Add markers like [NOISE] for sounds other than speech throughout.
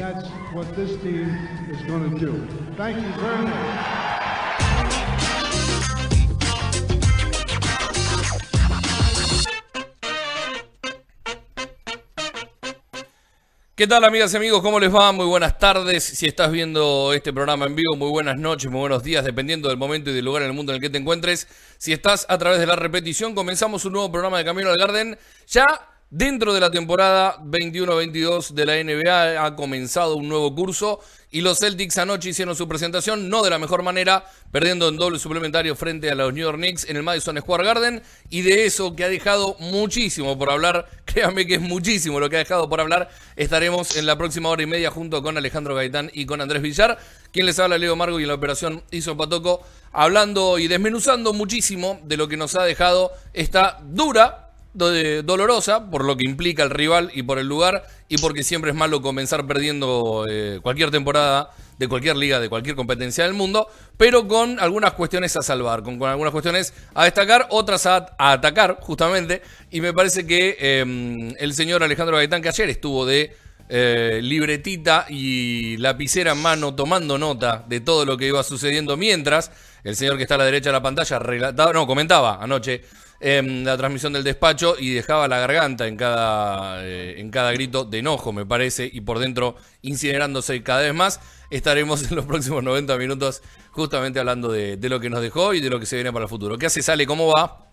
that's what this team is going to do. Thank you very much. ¿Qué tal amigas y amigos? ¿Cómo les va? Muy buenas tardes. Si estás viendo este programa en vivo, muy buenas noches, muy buenos días, dependiendo del momento y del lugar en el mundo en el que te encuentres. Si estás a través de la repetición, comenzamos un nuevo programa de Camino al Garden. Ya dentro de la temporada 21-22 de la NBA ha comenzado un nuevo curso y los Celtics anoche hicieron su presentación, no de la mejor manera, perdiendo en doble suplementario frente a los New York Knicks en el Madison Square Garden. Y de eso que ha dejado muchísimo por hablar, [LAUGHS] créanme que es muchísimo lo que ha dejado por hablar, estaremos en la próxima hora y media junto con Alejandro Gaitán y con Andrés Villar, quien les habla Leo Margo y la operación hizo Patoco, hablando y desmenuzando muchísimo de lo que nos ha dejado esta dura dolorosa por lo que implica el rival y por el lugar y porque siempre es malo comenzar perdiendo eh, cualquier temporada de cualquier liga, de cualquier competencia del mundo, pero con algunas cuestiones a salvar, con, algunas cuestiones a destacar, otras a, atacar justamente, y me parece que eh, el señor Alejandro Gaitán, que ayer estuvo de eh, libretita y lapicera en mano tomando nota de todo lo que iba sucediendo mientras el señor que está a la derecha de la pantalla relataba, no, comentaba anoche en la transmisión del despacho y dejaba la garganta en cada, eh, en cada grito de enojo, me parece, y por dentro incinerándose cada vez más. Estaremos [LAUGHS] en los próximos 90 minutos justamente hablando de, de lo que nos dejó y de lo que se viene para el futuro. ¿Qué hace, Sale? ¿Cómo va?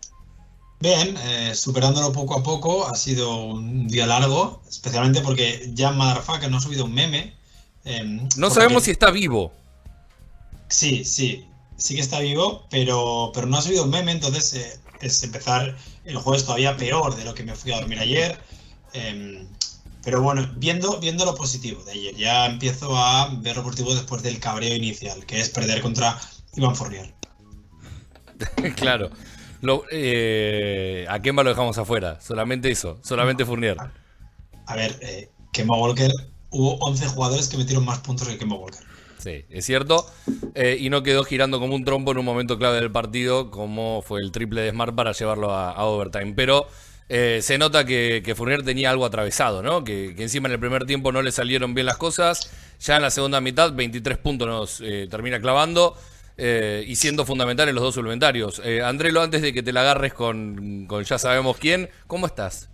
Bien, eh, superándolo poco a poco, ha sido un día largo, especialmente porque ya Motherfucker no ha subido un meme. eh, No sabemos que- si está vivo. Sí, sí, sí que está vivo, pero, pero no ha subido un meme, entonces eh, es empezar el jueves todavía peor de lo que me fui a dormir ayer. eh, pero bueno, viendo, viendo lo positivo de ayer, ya empiezo a ver lo positivo después del cabreo inicial, que es perder contra Iván Fournier. [LAUGHS] claro. Lo- eh, a Kemba lo dejamos afuera. Solamente eso. Solamente Fournier. A ver, eh, Kemba Walker, hubo 11 jugadores que metieron más puntos que Kemba Walker. Sí, es cierto. Eh, y no quedó girando como un trompo en un momento clave del partido, como fue el triple de Smart para llevarlo a, a overtime. Pero eh, se nota que, que Fournier tenía algo atravesado, ¿no? Que, que encima en el primer tiempo no le salieron bien las cosas. Ya en la segunda mitad, 23 puntos nos eh, termina clavando. eh, y siendo fundamental en los dos suplementarios. Eh, Andrelo, antes de que te la agarres con, con ya sabemos quién, ¿cómo estás?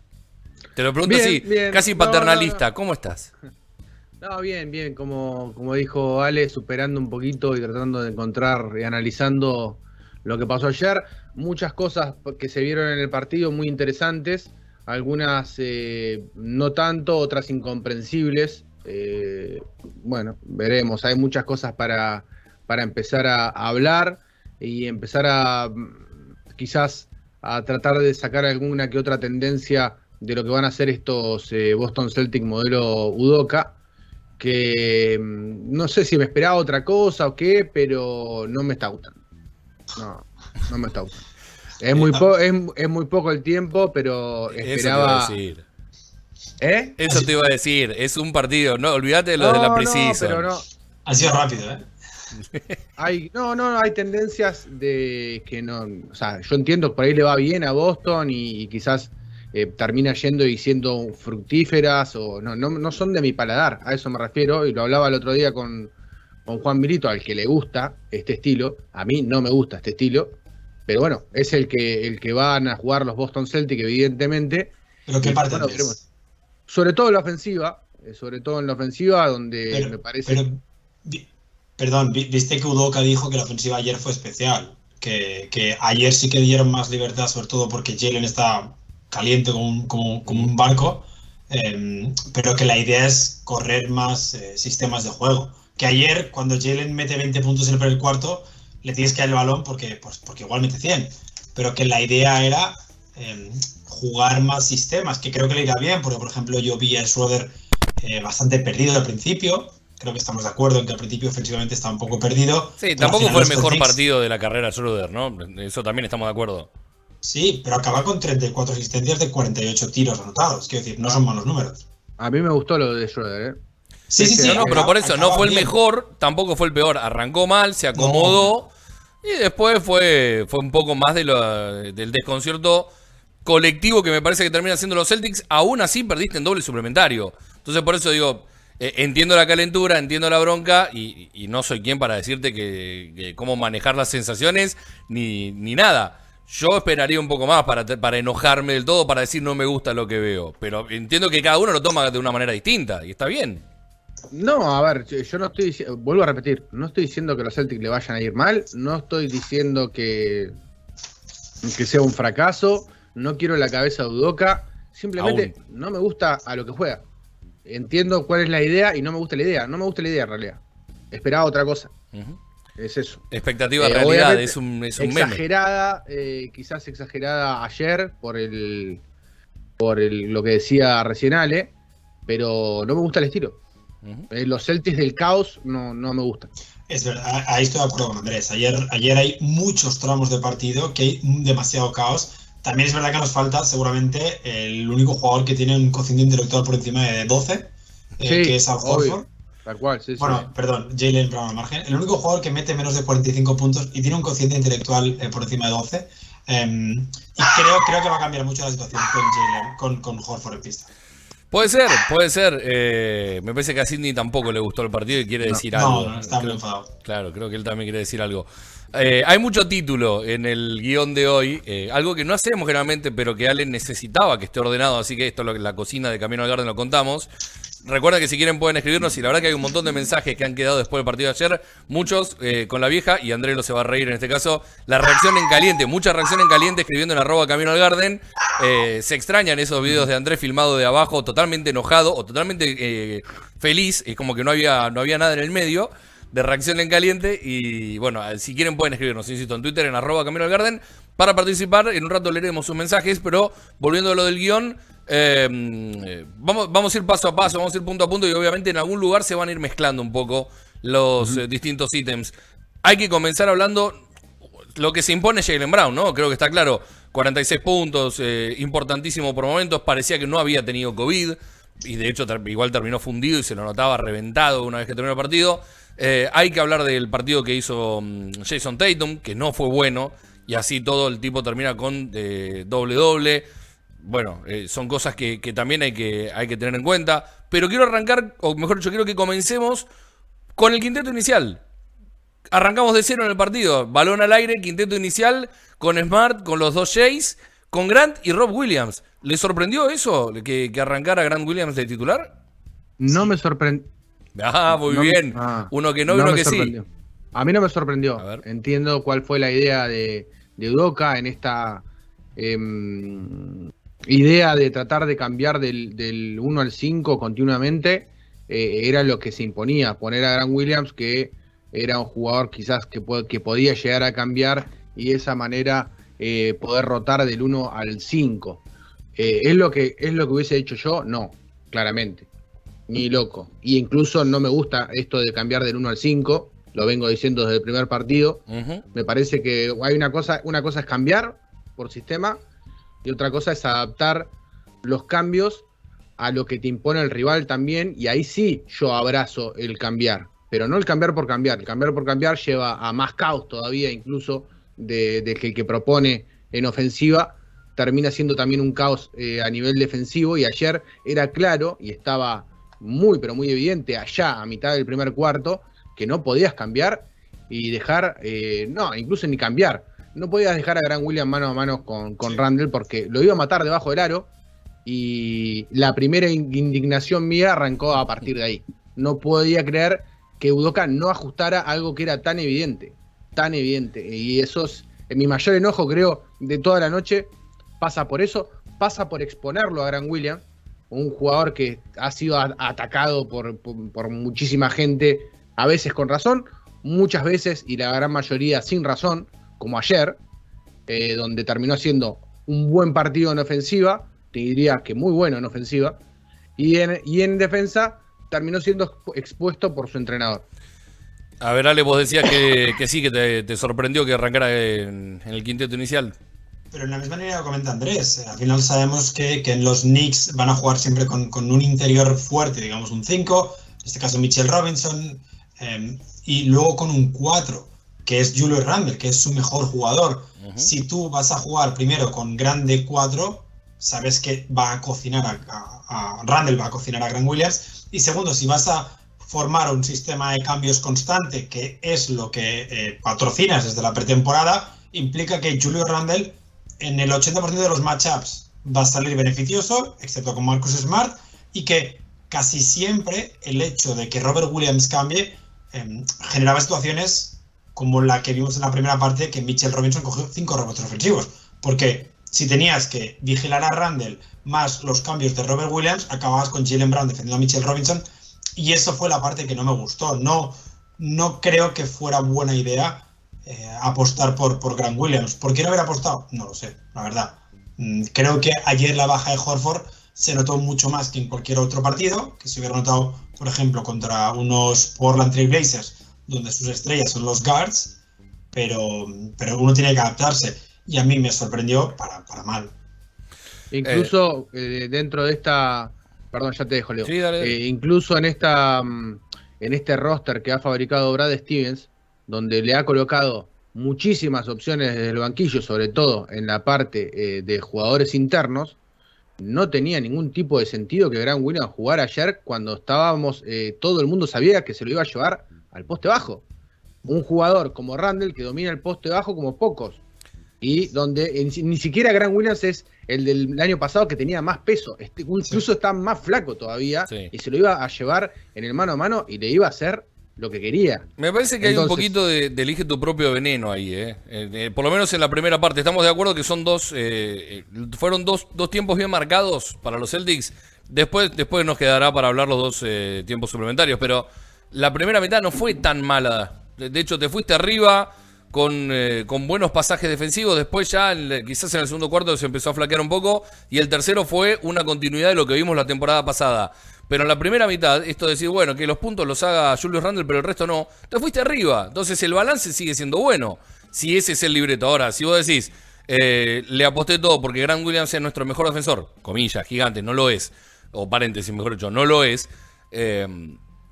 Te lo pregunto Bien, así, bien. casi No, no, paternalista, ¿cómo estás? No, bien, bien, como, como dijo Ale, superando un poquito y tratando de encontrar y analizando lo que pasó ayer. Muchas cosas que se vieron en el partido muy interesantes, algunas eh, no tanto, otras incomprensibles. Eh, bueno, veremos, hay muchas cosas para, para empezar a, hablar y empezar a quizás a tratar de sacar alguna que otra tendencia de lo que van a hacer estos eh, Boston Celtic modelo Udoka que mm, no sé si me esperaba otra cosa o qué, pero no me está gustando. No, no me está gustando. Es muy, po- es, es muy poco el tiempo, pero Eso te iba a esperaba. decir. ¿Eh? Eso te iba a decir, es un partido, no, olvídate de lo de la No, no, precisa. pero no. Ha sido rápido, ¿eh? [LAUGHS] Hay, no, no, hay tendencias de que no. O sea, yo entiendo que por ahí le va bien a Boston y, y quizás eh, termina yendo y siendo fructíferas o no, no, no son de mi paladar, a eso me refiero. Y lo hablaba el otro día con, con Juan Milito, al que le gusta este estilo. A mí no me gusta este estilo, pero bueno, es el que, el que van a jugar los Boston Celtics, evidentemente. Pero qué parte bueno. Sobre todo en la ofensiva, eh, sobre todo en la ofensiva, donde Pero- me parece. pero, vi- perdón, vi- viste que Udoka dijo que la ofensiva ayer fue especial. Que, que ayer sí que dieron más libertad, sobre todo porque Jalen está caliente como un, como, como un barco. em, pero que la idea es correr más eh, sistemas de juego. Que ayer, cuando Jalen mete 20 puntos en el primer cuarto, le tienes que dar el balón porque, pues, porque igual mete 100. Pero que la idea era em, jugar más sistemas, que creo que le irá bien, porque por ejemplo yo vi a Schroeder eh, bastante perdido al principio. Creo que estamos de acuerdo en que al principio ofensivamente está un poco perdido. Sí, tampoco fue el mejor partido de la carrera Schroeder, ¿no? Eso también estamos de acuerdo. Sí, pero acaba con 34 asistencias de 48 tiros anotados. Quiero decir, no son malos números. A mí me gustó lo de Schroeder, ¿eh? Sí, sí, sí. No, pero por eso, no fue el mejor, tampoco fue el peor. Arrancó mal, se acomodó y después fue, fue un poco más de lo, del desconcierto colectivo que me parece que termina siendo los Celtics. Aún así perdiste en doble suplementario. Entonces por eso digo, eh, entiendo la calentura, entiendo la bronca y, no soy quien para decirte que, cómo manejar las sensaciones ni, ni nada. Yo esperaría un poco más para, para enojarme del todo, para decir no me gusta lo que veo. Pero entiendo que cada uno lo toma de una manera distinta y está bien. No, a ver, yo no estoy diciendo, vuelvo a repetir, no estoy diciendo que los Celtics le vayan a ir mal, no estoy diciendo que, que sea un fracaso, no quiero la cabeza de Udoca, simplemente no me gusta a lo que juega. Entiendo cuál es la idea y no me gusta la idea, no me gusta la idea en realidad. Esperaba otra cosa. Es eso. Expectativa eh, realidad, es un, es exagerada, eh, quizás exagerada ayer por el por el, lo que decía recién Ale, pero no me gusta el estilo. Eh, los Celtics del caos no, no me gustan. Es verdad, ahí estoy de acuerdo con Andrés. Ayer, ayer hay muchos tramos de partido que hay demasiado caos. También es verdad que nos falta seguramente el único jugador que tiene un cociente intelectual por encima de 12, eh, que es Al Horford. Tal cual, sí, bueno, perdón, Jalen Brown al margen. El único jugador que mete menos de 45 puntos y tiene un cociente intelectual eh, por encima de 12. Em, y creo, creo que va a cambiar mucho la situación con Jalen, con, con Horford en pista. Puede ser, puede ser. Eh, me parece que a Sidney tampoco le gustó el partido y quiere decir algo. No, está muy enfadado. Claro, creo que él también quiere decir algo. Eh, hay mucho título en el guion de hoy, eh, algo que no hacemos generalmente, pero que Allen necesitaba que esté ordenado, así que esto, lo, la cocina de Camino al Garden lo contamos. Recuerda que si quieren pueden escribirnos y la verdad que hay un montón de mensajes que han quedado después del partido de ayer, muchos eh, con la vieja y Andrés lo se va a reír en este caso, la reacción en caliente, mucha reacción en caliente escribiendo en arroba Camino al Garden, eh, se extrañan esos videos de Andrés filmado de abajo totalmente enojado o totalmente eh, feliz, es como que no había, no había nada en el medio de reacción en caliente. Y bueno, si quieren pueden escribirnos, insisto, en Twitter en arroba Camino al Garden. Para participar, en un rato leeremos sus mensajes, pero volviendo a lo del guion, eh, vamos, vamos a ir paso a paso, vamos a ir punto a punto y obviamente en algún lugar se van a ir mezclando un poco los eh, distintos ítems. Hay que comenzar hablando lo que se impone Jalen Brown, ¿no? Creo que está claro. 46 puntos, eh, importantísimo por momentos. Parecía que no había tenido COVID y de hecho igual terminó fundido y se lo notaba reventado una vez que terminó el partido. hay que hablar del partido que hizo mm, Jason Tatum, que no fue bueno y así todo el tipo termina con doble doble bueno, eh, son cosas que, también hay que, hay que tener en cuenta. Pero quiero arrancar, o mejor dicho, quiero que comencemos con el quinteto inicial. Arrancamos de cero en el partido. Balón al aire, quinteto inicial, con Smart, con los dos Jays, con Grant y Rob Williams. ¿Le sorprendió eso, que, que arrancara Grant Williams de titular? No me sorprendió. Ah, muy bien. Ah, uno que no, y uno que sí. A mí no me sorprendió. Entiendo cuál fue la idea de, de Udoca en esta em, idea de tratar de cambiar del, del 1 al 5 continuamente eh, era lo que se imponía, poner a Grant Williams que era un jugador quizás que, que podía llegar a cambiar y de esa manera eh, poder rotar del 1 al 5. Eh, ¿es, lo que, ¿Es lo que hubiese hecho yo? No, claramente. Ni loco. Y incluso no me gusta esto de cambiar del 1 al 5. Lo vengo diciendo desde el primer partido. Me parece que hay una cosa, una cosa es cambiar por sistema y otra cosa es adaptar los cambios a lo que te impone el rival también, y ahí sí yo abrazo el cambiar, pero no el cambiar por cambiar, el cambiar por cambiar lleva a más caos todavía incluso de, que el que propone en ofensiva termina siendo también un caos eh, a nivel defensivo, y ayer era claro y estaba muy, pero muy evidente allá a mitad del primer cuarto que no podías cambiar y dejar, eh, no, incluso ni cambiar, no podías dejar a Gran William mano a mano con, con Randall porque lo iba a matar debajo del aro y la primera indignación mía arrancó a partir de ahí. No podía creer que Udoka no ajustara algo que era tan evidente, tan evidente. Y eso es mi mayor enojo, creo, de toda la noche. Pasa por eso, pasa por exponerlo a Gran William, un jugador que ha sido atacado por, por muchísima gente, a veces con razón, muchas veces y la gran mayoría sin razón como ayer, eh, donde terminó siendo un buen partido en ofensiva, te diría que muy bueno en ofensiva, Y en, y en defensa terminó siendo expuesto por su entrenador. A ver, Ale, vos decías que, que sí, que te, te, sorprendió que arrancara en, en, el quinteto inicial. Pero en la misma línea lo comenta Andrés. Al final sabemos que, que en los Knicks van a jugar siempre con, con un interior fuerte, digamos un 5, en este caso Mitchell Robinson, eh, y luego con un 4, que es Julius Randle, que es su mejor jugador. Uh -huh. Si tú vas a jugar primero con grande 4, sabes que va a cocinar a, a, a Randle, va a cocinar a Grant Williams. Y segundo, si vas a formar un sistema de cambios constante, que es lo que eh, patrocinas desde la pretemporada, implica que Julio Randle en el 80% de los matchups va a salir beneficioso, excepto con Marcus Smart, y que casi siempre el hecho de que Robert Williams cambie eh, generaba situaciones como la que vimos en la primera parte, que Mitchell Robinson cogió cinco rebotes ofensivos, porque si tenías que vigilar a Randle más los cambios de Robert Williams, acababas con Jalen Brown defendiendo a Mitchell Robinson y eso fue la parte que no me gustó. No, no creo que fuera buena idea eh, apostar por, por Grant Williams. ¿Por qué no haber apostado? No lo sé, la verdad. Mm, creo que ayer la baja de Horford se notó mucho más que en cualquier otro partido, que se hubiera notado, por ejemplo, contra unos Portland Trail Blazers, donde sus estrellas son los guards, pero, pero uno tiene que adaptarse. Y a mí me sorprendió para, para mal. Incluso eh, dentro de esta Perdón, ya te dejo, Leo. Sí, dale. Eh, incluso en esta en este roster que ha fabricado Brad Stevens, donde le ha colocado muchísimas opciones desde el banquillo, sobre todo en la parte eh, de jugadores internos, no tenía ningún tipo de sentido que Grant Williams jugara ayer cuando estábamos, eh, todo el mundo sabía que se lo iba a llevar al poste bajo. Un jugador como Randall que domina el poste bajo como pocos y donde ni siquiera Grant Williams es el del año pasado que tenía más peso, este, incluso sí. está más flaco todavía sí. y se lo iba a llevar en el mano a mano y le iba a hacer lo que quería. Me parece que Entonces, hay un poquito de, de, elige tu propio veneno ahí, ¿eh? Eh, eh, por lo menos en la primera parte. Estamos de acuerdo que son dos, eh, fueron dos, dos, tiempos bien marcados para los Celtics. Después, después nos quedará para hablar los dos eh, tiempos suplementarios, pero la primera mitad no fue tan mala. De hecho, te fuiste arriba con, eh, con, buenos pasajes defensivos. Después ya, quizás en el segundo cuarto se empezó a flaquear un poco. Y el tercero fue una continuidad de lo que vimos la temporada pasada. Pero en la primera mitad, esto de decir, bueno, que los puntos los haga Julius Randle, pero el resto no, te fuiste arriba. Entonces el balance sigue siendo bueno. Si ese es el libreto. Ahora, si vos decís, eh, le aposté todo porque Grant Williams es nuestro mejor defensor, comillas, gigante, no lo es. O paréntesis, mejor dicho, no lo es. Eh,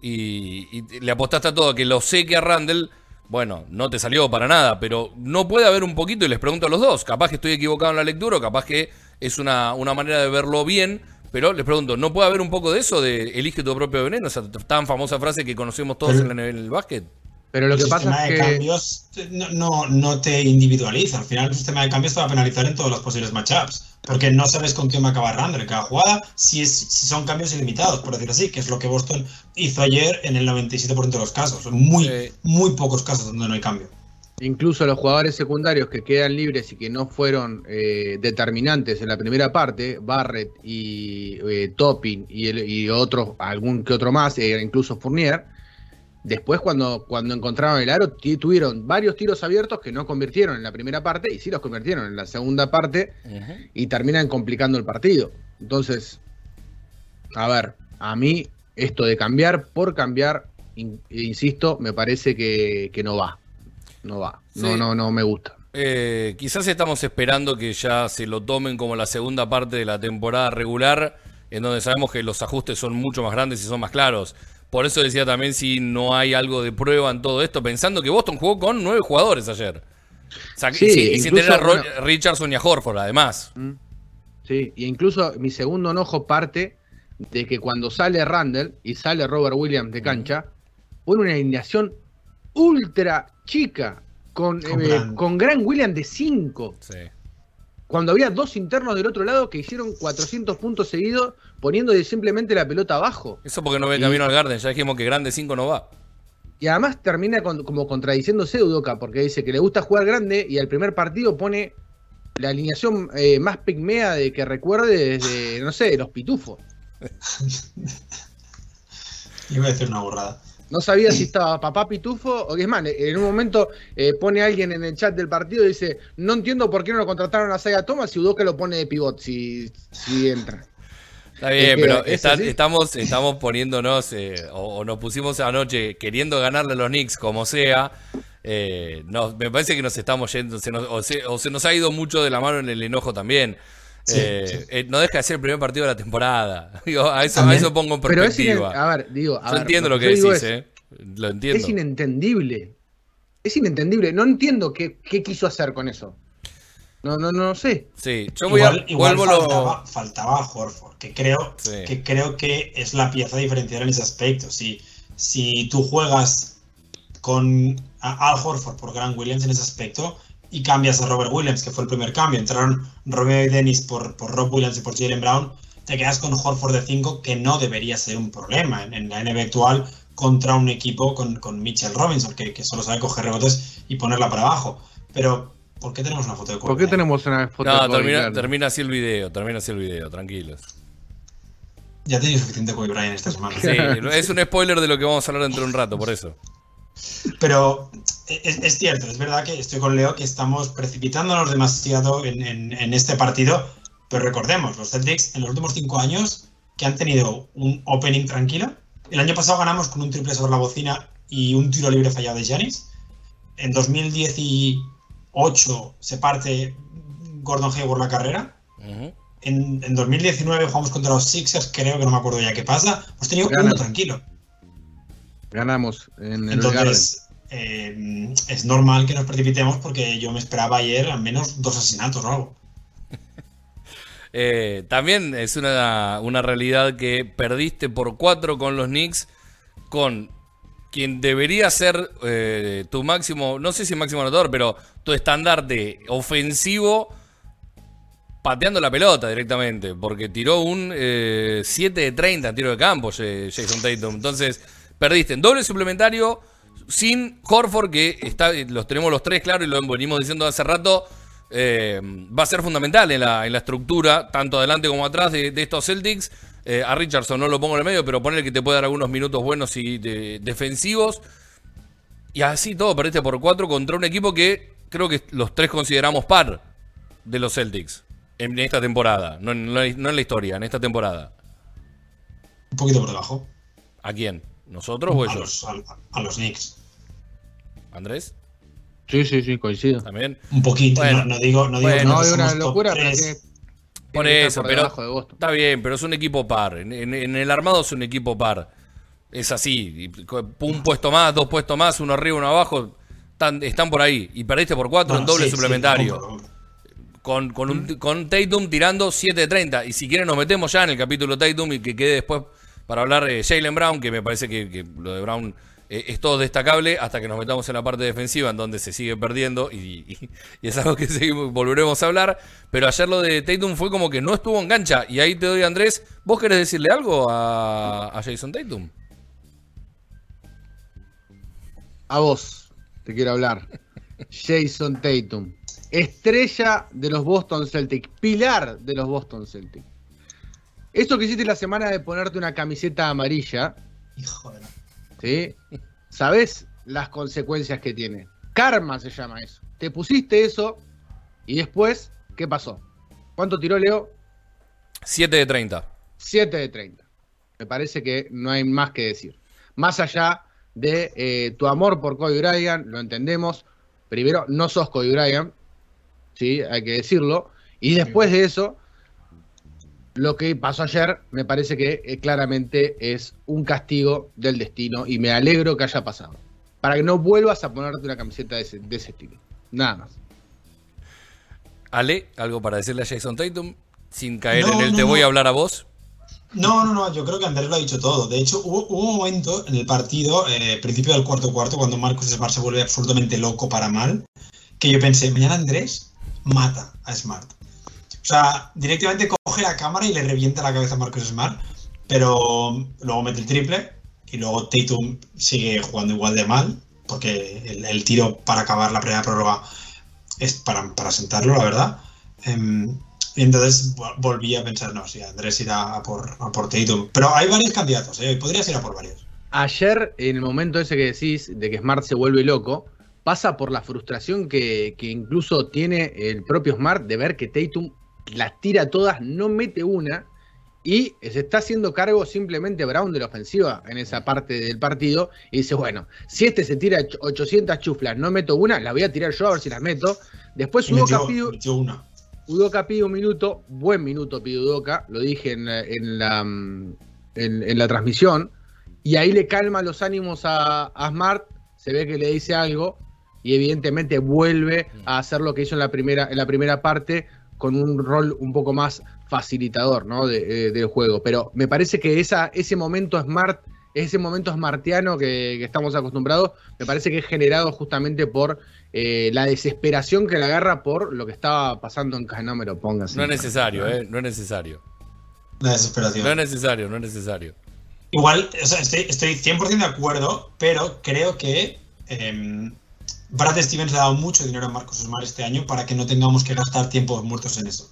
y, y, le apostaste a todo, que lo seque a Randle bueno, no te salió para nada, pero no puede haber un poquito, y les pregunto a los dos, capaz que estoy equivocado en la lectura, o capaz que es una, una manera de verlo bien, pero les pregunto, ¿no puede haber un poco de eso, de elige tu propio veneno, esa tan famosa frase que conocemos todos en, el, en, el, básquet? Pero lo que pasa es que... de cambios no, no, no, te individualiza, al final el sistema de cambios te va a penalizar en todos los posibles matchups. Porque no sabes con quién va a acabar Randle cada jugada, si, es, si son cambios ilimitados, por decir así, que es lo que Boston hizo ayer en el 97% de los casos. Muy, muy pocos casos donde no hay cambio. Incluso los jugadores secundarios que quedan libres y que no fueron eh, determinantes en la primera parte, Barrett y eh, Topping y, el, y otros, algún que otro más, eh, incluso Fournier, Después, cuando, cuando encontraron el aro, tuvieron varios tiros abiertos que no convirtieron en la primera parte y sí los convirtieron en la segunda parte uh -huh. y terminan complicando el partido. Entonces, a ver, a mí esto de cambiar por cambiar, in, insisto, me parece que, que, no va. No va. Sí. No, no, no me gusta. Eh, quizás estamos esperando que ya se lo tomen como la segunda parte de la temporada regular, en donde sabemos que los ajustes son mucho más grandes y son más claros. Por eso decía también si no hay algo de prueba en todo esto, pensando que Boston jugó con nueve jugadores ayer. O sea, sí, y, sin tener a bueno, Richardson y a Horford, además. Mm. Sí, y incluso mi segundo enojo parte de que cuando sale Randall y sale Robert Williams de cancha, pone una alineación ultra chica con, con, eh, gran. con Gran Williams de 5. Sí cuando había dos internos del otro lado que hicieron 400 puntos seguidos poniendo simplemente la pelota abajo. Eso porque no ve camino al Garden, ya dijimos que grande 5 no va. Y además termina con, como contradiciéndose Udoca, porque dice que le gusta jugar grande y al primer partido pone la alineación eh, más pigmea de que recuerde desde, no sé, los pitufos. [LAUGHS] Iba a decir una borrada. No sabía si [CLEARS THROAT] estaba papá Pitufo o es más, en un momento eh, pone alguien en el chat del partido y dice, no entiendo por qué no lo contrataron a Saya Thomas y Udoka lo pone de pivot si, si entra. Está bien, pero estamos, estamos poniéndonos, eh, o, nos pusimos anoche queriendo ganarle a los Knicks como sea. Eh, me parece que nos estamos yendo, o, se, nos ha ido mucho de la mano en el enojo también. Eh, no deja de ser el primer partido de la temporada. [LAUGHS] a, eso, pongo en perspectiva. a ver, digo, Yo entiendo lo que decís, Lo entiendo. Es inentendible. Es inentendible. No entiendo qué, qué quiso hacer con eso. No, no, no sé. Sí, yo voy igual, a, igual faltaba, faltaba, Horford, que creo, que creo que es la pieza diferencial en ese aspecto. Si, si tú juegas con Al Horford por Grant Williams en ese aspecto y cambias a Robert Williams, que fue el primer cambio, entraron Romeo y Dennis por, por Rob Williams y por Jalen Brown, te quedas con Horford de 5, que no debería ser un problema en, la NBA actual contra un equipo con, con Mitchell Robinson, que, que solo sabe coger rebotes y ponerla para abajo. Pero ¿Por qué tenemos una foto de Kobe ¿Por qué tenemos una foto no, de Kobe termina, termina así el video, termina así el video, tranquilos. Ya tenéis suficiente Kobe Bryant esta semana. Sí, es un spoiler de lo que vamos a hablar dentro de un rato, por eso. Pero es, cierto, es verdad que estoy con Leo que estamos precipitándonos demasiado en, en, este partido, pero recordemos, los Celtics en los últimos cinco años que han tenido un opening tranquilo. El año pasado ganamos con un triple sobre la bocina y un tiro libre fallado de Giannis. En 2010 y 8 se parte Gordon Hayward la carrera. en, 2019 jugamos contra los Sixers, creo que no me acuerdo ya qué pasa. Hemos tenido uno tranquilo. Ganamos en el Entonces, eh, es normal que nos precipitemos porque yo me esperaba ayer al menos dos asesinatos o algo. [LAUGHS] Eh, también es una, una realidad que perdiste por 4 con los Knicks con quien debería ser eh, tu máximo, no sé si máximo anotador, pero tu estandarte ofensivo pateando la pelota directamente, porque tiró un 7 eh, de 30 en tiro de campo Jason Tatum. Entonces, perdiste en doble suplementario sin Horford, que está, los tenemos los tres claros y lo venimos diciendo hace rato. Eh, va a ser fundamental en la, en la, estructura, tanto adelante como atrás de estos Celtics. Eh, a Richardson no lo pongo en el medio, pero ponele que te puede dar algunos minutos buenos y defensivos. Y así todo, perdiste por cuatro contra un equipo que creo que los tres consideramos par de los Celtics en esta temporada. No, en la historia, en esta temporada. Un poquito por debajo. ¿A quién? ¿Nosotros o ellos? a, los Knicks. ¿Andrés? Sí, sí, sí, coincido. También. Un poquito, no, digo, no digo no, una locura, pero por eso, pero está bien, pero es un equipo par. En, el armado es un equipo par. Es así. Un puesto más, dos puestos más, uno arriba, uno abajo. Están, por ahí. Y perdiste por cuatro en doble suplementario. con, con, un, con Tatum tirando 7 de 30. Y si quieren nos metemos ya en el capítulo Tatum y que quede después para hablar de Jalen Brown, que me parece que lo de Brown eh, es todo destacable hasta que nos metamos en la parte defensiva, en donde se sigue perdiendo y, es algo que seguimos, volveremos a hablar. Pero ayer lo de Tatum fue como que no estuvo en cancha. Y ahí te doy, Andrés, ¿vos querés decirle algo a, Jason Tatum? A vos, te quiero hablar. Jason Tatum, estrella de los Boston Celtics, pilar de los Boston Celtics. Eso que hiciste la semana de ponerte una camiseta amarilla. Hijo de ¿sí? ¿Sabes las consecuencias que tiene? Karma se llama eso. Te pusiste eso y después, ¿qué pasó? ¿Cuánto tiró Leo? 7 de 30. 7 de 30. Me parece que no hay más que decir. Más allá de eh, tu amor por Cody Bryant, lo entendemos. Primero, no sos Cody Bryant, ¿sí? Hay que decirlo. Y después de eso, lo que pasó ayer me parece que eh, claramente es un castigo del destino y me alegro que haya pasado. Para que no vuelvas a ponerte una camiseta de ese, estilo. Nada más. Ale, ¿algo para decirle a Jason Tatum? Sin caer en el te voy a hablar a vos. No, no, no, yo creo que Andrés lo ha dicho todo. De hecho, hubo, un momento en el partido, eh, principio del cuarto cuarto, cuando Marcus Smart se vuelve absolutamente loco para mal, que yo pensé, mañana Andrés mata a Smart. O sea, directamente coge la cámara y le revienta la cabeza a Marcus Smart, pero luego mete el triple y luego Tatum sigue jugando igual de mal, porque el, tiro para acabar la primera prórroga es para, para sentarlo, la verdad. Em, y entonces volví a pensar, no, sí, Andrés irá a por, por Tatum. Pero hay varios candidatos, ¿eh? podrías ir a por varios. Ayer, en el momento ese que decís de que Smart se vuelve loco, pasa por la frustración que, que incluso tiene el propio Smart de ver que Tatum las tira todas, no mete una Y se está haciendo cargo simplemente Brown de la ofensiva en esa parte del partido. Y dice, bueno, si este se tira 800 chuflas, no meto una, la voy a tirar yo a ver si las meto. Después Udoka pide, una. Udoka pide un minuto, buen minuto pide Udoka, lo dije en, la, mm, en, la transmisión. Y ahí le calma los ánimos a, a Smart, se ve que le dice algo y evidentemente vuelve a hacer lo que hizo en la primera, en la primera parte con un rol un poco más facilitador ¿no? de, del juego. Pero me parece que esa, ese momento smart, ese momento smartiano que, que estamos acostumbrados, me parece que es generado justamente por eh, la desesperación que le agarra por lo que estaba pasando en Canómero, póngase. No es necesario, ¿eh? No es necesario. La desesperación. No es necesario, no es necesario. Igual, estoy, estoy 100% de acuerdo, pero creo que em, Brad Stevens le ha dado mucho dinero a Marcos Smart este año para que no tengamos que gastar tiempos muertos en eso.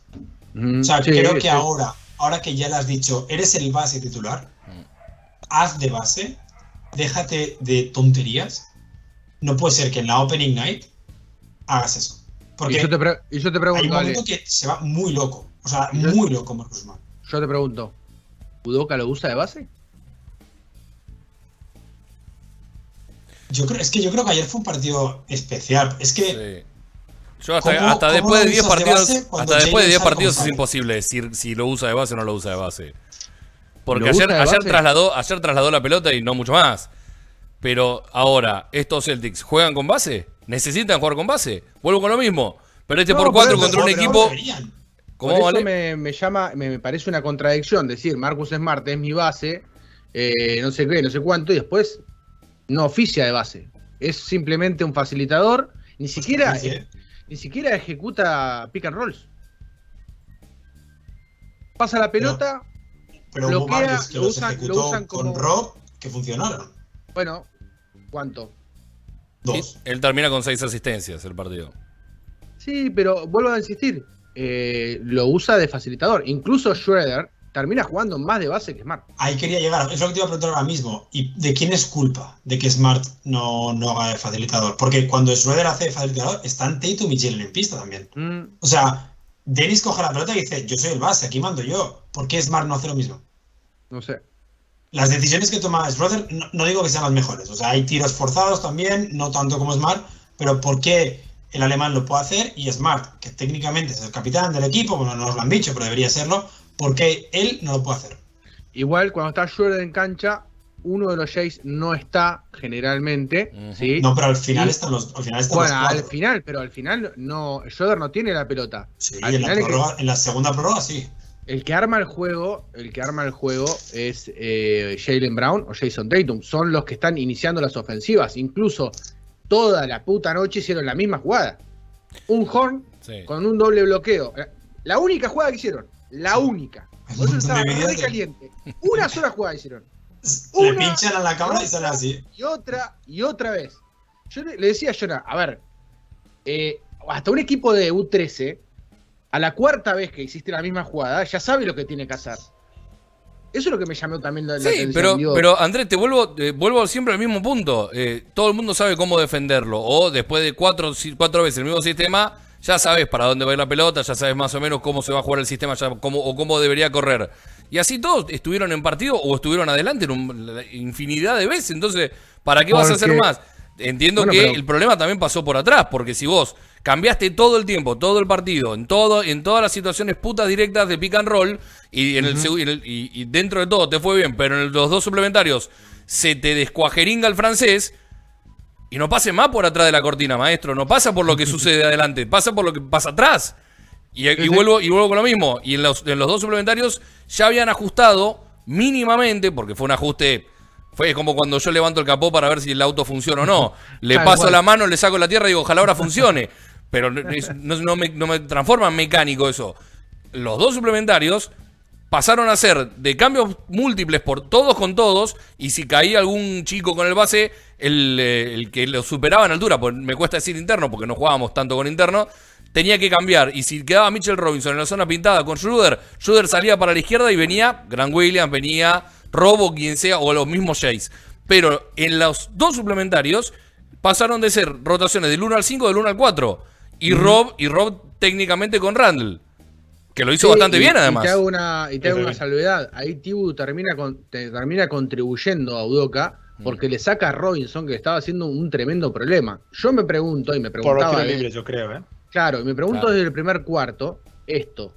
o sea, creo que ahora, ahora que ya le has dicho, eres el base titular, haz de base, déjate de tonterías. No puede ser que en la Opening Night hagas eso. Porque y yo te, pregunto, hay un momento que se va muy loco. O sea, muy loco Marcos Smart. Yo te pregunto, ¿Udoka lo usa de base? Yo creo, es que yo creo que ayer fue un partido especial. Es que. Yo hasta, después de 10 partidos, hasta después de 10 partidos es imposible decir si lo usa de base o no lo usa de base. Porque ayer, ayer trasladó, ayer trasladó la pelota y no mucho más. Pero ahora, estos Celtics juegan con base, necesitan jugar con base. Vuelvo con lo mismo. Pero este por 4 contra un equipo. ¿Cómo por eso me, llama, me, parece una contradicción decir Marcus Smart es mi base, eh, no sé qué, no sé cuánto, y después no oficia de base. Es simplemente un facilitador. Ni siquiera, ni siquiera ejecuta pick and rolls. Pasa la pelota. Pero, bloquea, que lo usan, ejecutó con Rob que funcionaron. Bueno, ¿cuánto? Dos. él termina con seis asistencias el partido. Sí, pero vuelvo a insistir. Eh, lo usa de facilitador. Incluso Schroeder termina jugando más de base que Smart. Ahí quería llegar, es lo que te iba a preguntar ahora mismo. ¿Y de quién es culpa de que Smart no, no haga de facilitador? Porque cuando Schroeder hace de facilitador, están Tatum y Jalen en pista también. Mm. O sea, Dennis coge la pelota y dice, yo soy el base, aquí mando yo. ¿Por qué Smart no hace lo mismo? No sé. Las decisiones que toma Schroeder, no, digo que sean las mejores. O sea, hay tiros forzados también, no tanto como Smart, pero ¿por qué el alemán lo puede hacer y Smart, que técnicamente es el capitán del equipo, bueno, no nos lo han dicho, pero debería serlo, porque él no lo puede hacer. Igual cuando está Schroeder en cancha, uno de los Jays no está generalmente. ¿sí? No, pero al final están los. Al final bueno, al final, pero al final no. Schroeder no tiene la pelota. Sí, en la, en la, segunda prueba sí. El que arma el juego, el que arma el juego es eh, Jalen Brown o Jason Tatum. Son los que están iniciando las ofensivas. Incluso toda la puta noche hicieron la misma jugada. Un horn con un doble bloqueo. La única jugada que hicieron. La única. Por eso estaba muy caliente. Una sola jugada hicieron. [LAUGHS] Una, le pinchan a la cámara y sale así. Y otra, y otra vez. Yo le, decía a Jonah, a ver, eh, hasta un equipo de U13, a la cuarta vez que hiciste la misma jugada, ya sabe lo que tiene que hacer. Eso es lo que me llamó también la, sí, atención. Pero, pero Andrés, te vuelvo, vuelvo siempre al mismo punto. Eh, todo el mundo sabe cómo defenderlo. O después de cuatro, cuatro veces el mismo sistema, ya sabes para dónde va a ir la pelota, ya sabes más o menos cómo se va a jugar el sistema cómo, o cómo debería correr. Y así todos estuvieron en partido o estuvieron adelante en un, infinidad de veces. Entonces, ¿para qué vas a hacer más? Entiendo que el problema también pasó por atrás, porque si vos cambiaste todo el tiempo, todo el partido, en todo, en todas las situaciones putas directas de pick and roll, y, en el, y, dentro de todo te fue bien, pero en los dos suplementarios se te descuajeringa el francés, y no pase más por atrás de la cortina, maestro. No pasa por lo que [LAUGHS] sucede adelante, pasa por lo que pasa atrás. Y, vuelvo, y vuelvo con lo mismo. Y en los, en los dos suplementarios ya habían ajustado mínimamente, porque fue un ajuste. Fue como cuando yo levanto el capó para ver si el auto funciona o no. [LAUGHS] Le paso la mano, le saco la tierra y digo, ojalá ahora funcione. [LAUGHS] Pero no, me, no me transforma en mecánico eso. Los dos suplementarios pasaron a ser de cambios múltiples por todos con todos, y si caía algún chico con el base, el, eh, que lo superaba en altura, me cuesta decir interno porque no jugábamos tanto con interno, tenía que cambiar. Y si quedaba Mitchell Robinson en la zona pintada con Schroeder, Schroeder salía para la izquierda y venía Grant Williams, venía Robo, quien sea, o los mismos Jays. Pero en los dos suplementarios pasaron de ser rotaciones del 1 al 5, del 1 al 4. Y Rob, y Rob técnicamente con Randall Que lo hizo Sí, bastante y- bien, y además. te hago una, y te hago una salvedad. Ahí Tibu termina, con, te- termina contribuyendo a Udoca Mm. porque le saca a Robinson que estaba haciendo un tremendo problema. Yo me pregunto, y me Por los preguntaba. tiros eh, libres, yo creo, ¿eh? Claro, y me pregunto Claro. desde el primer cuarto, esto.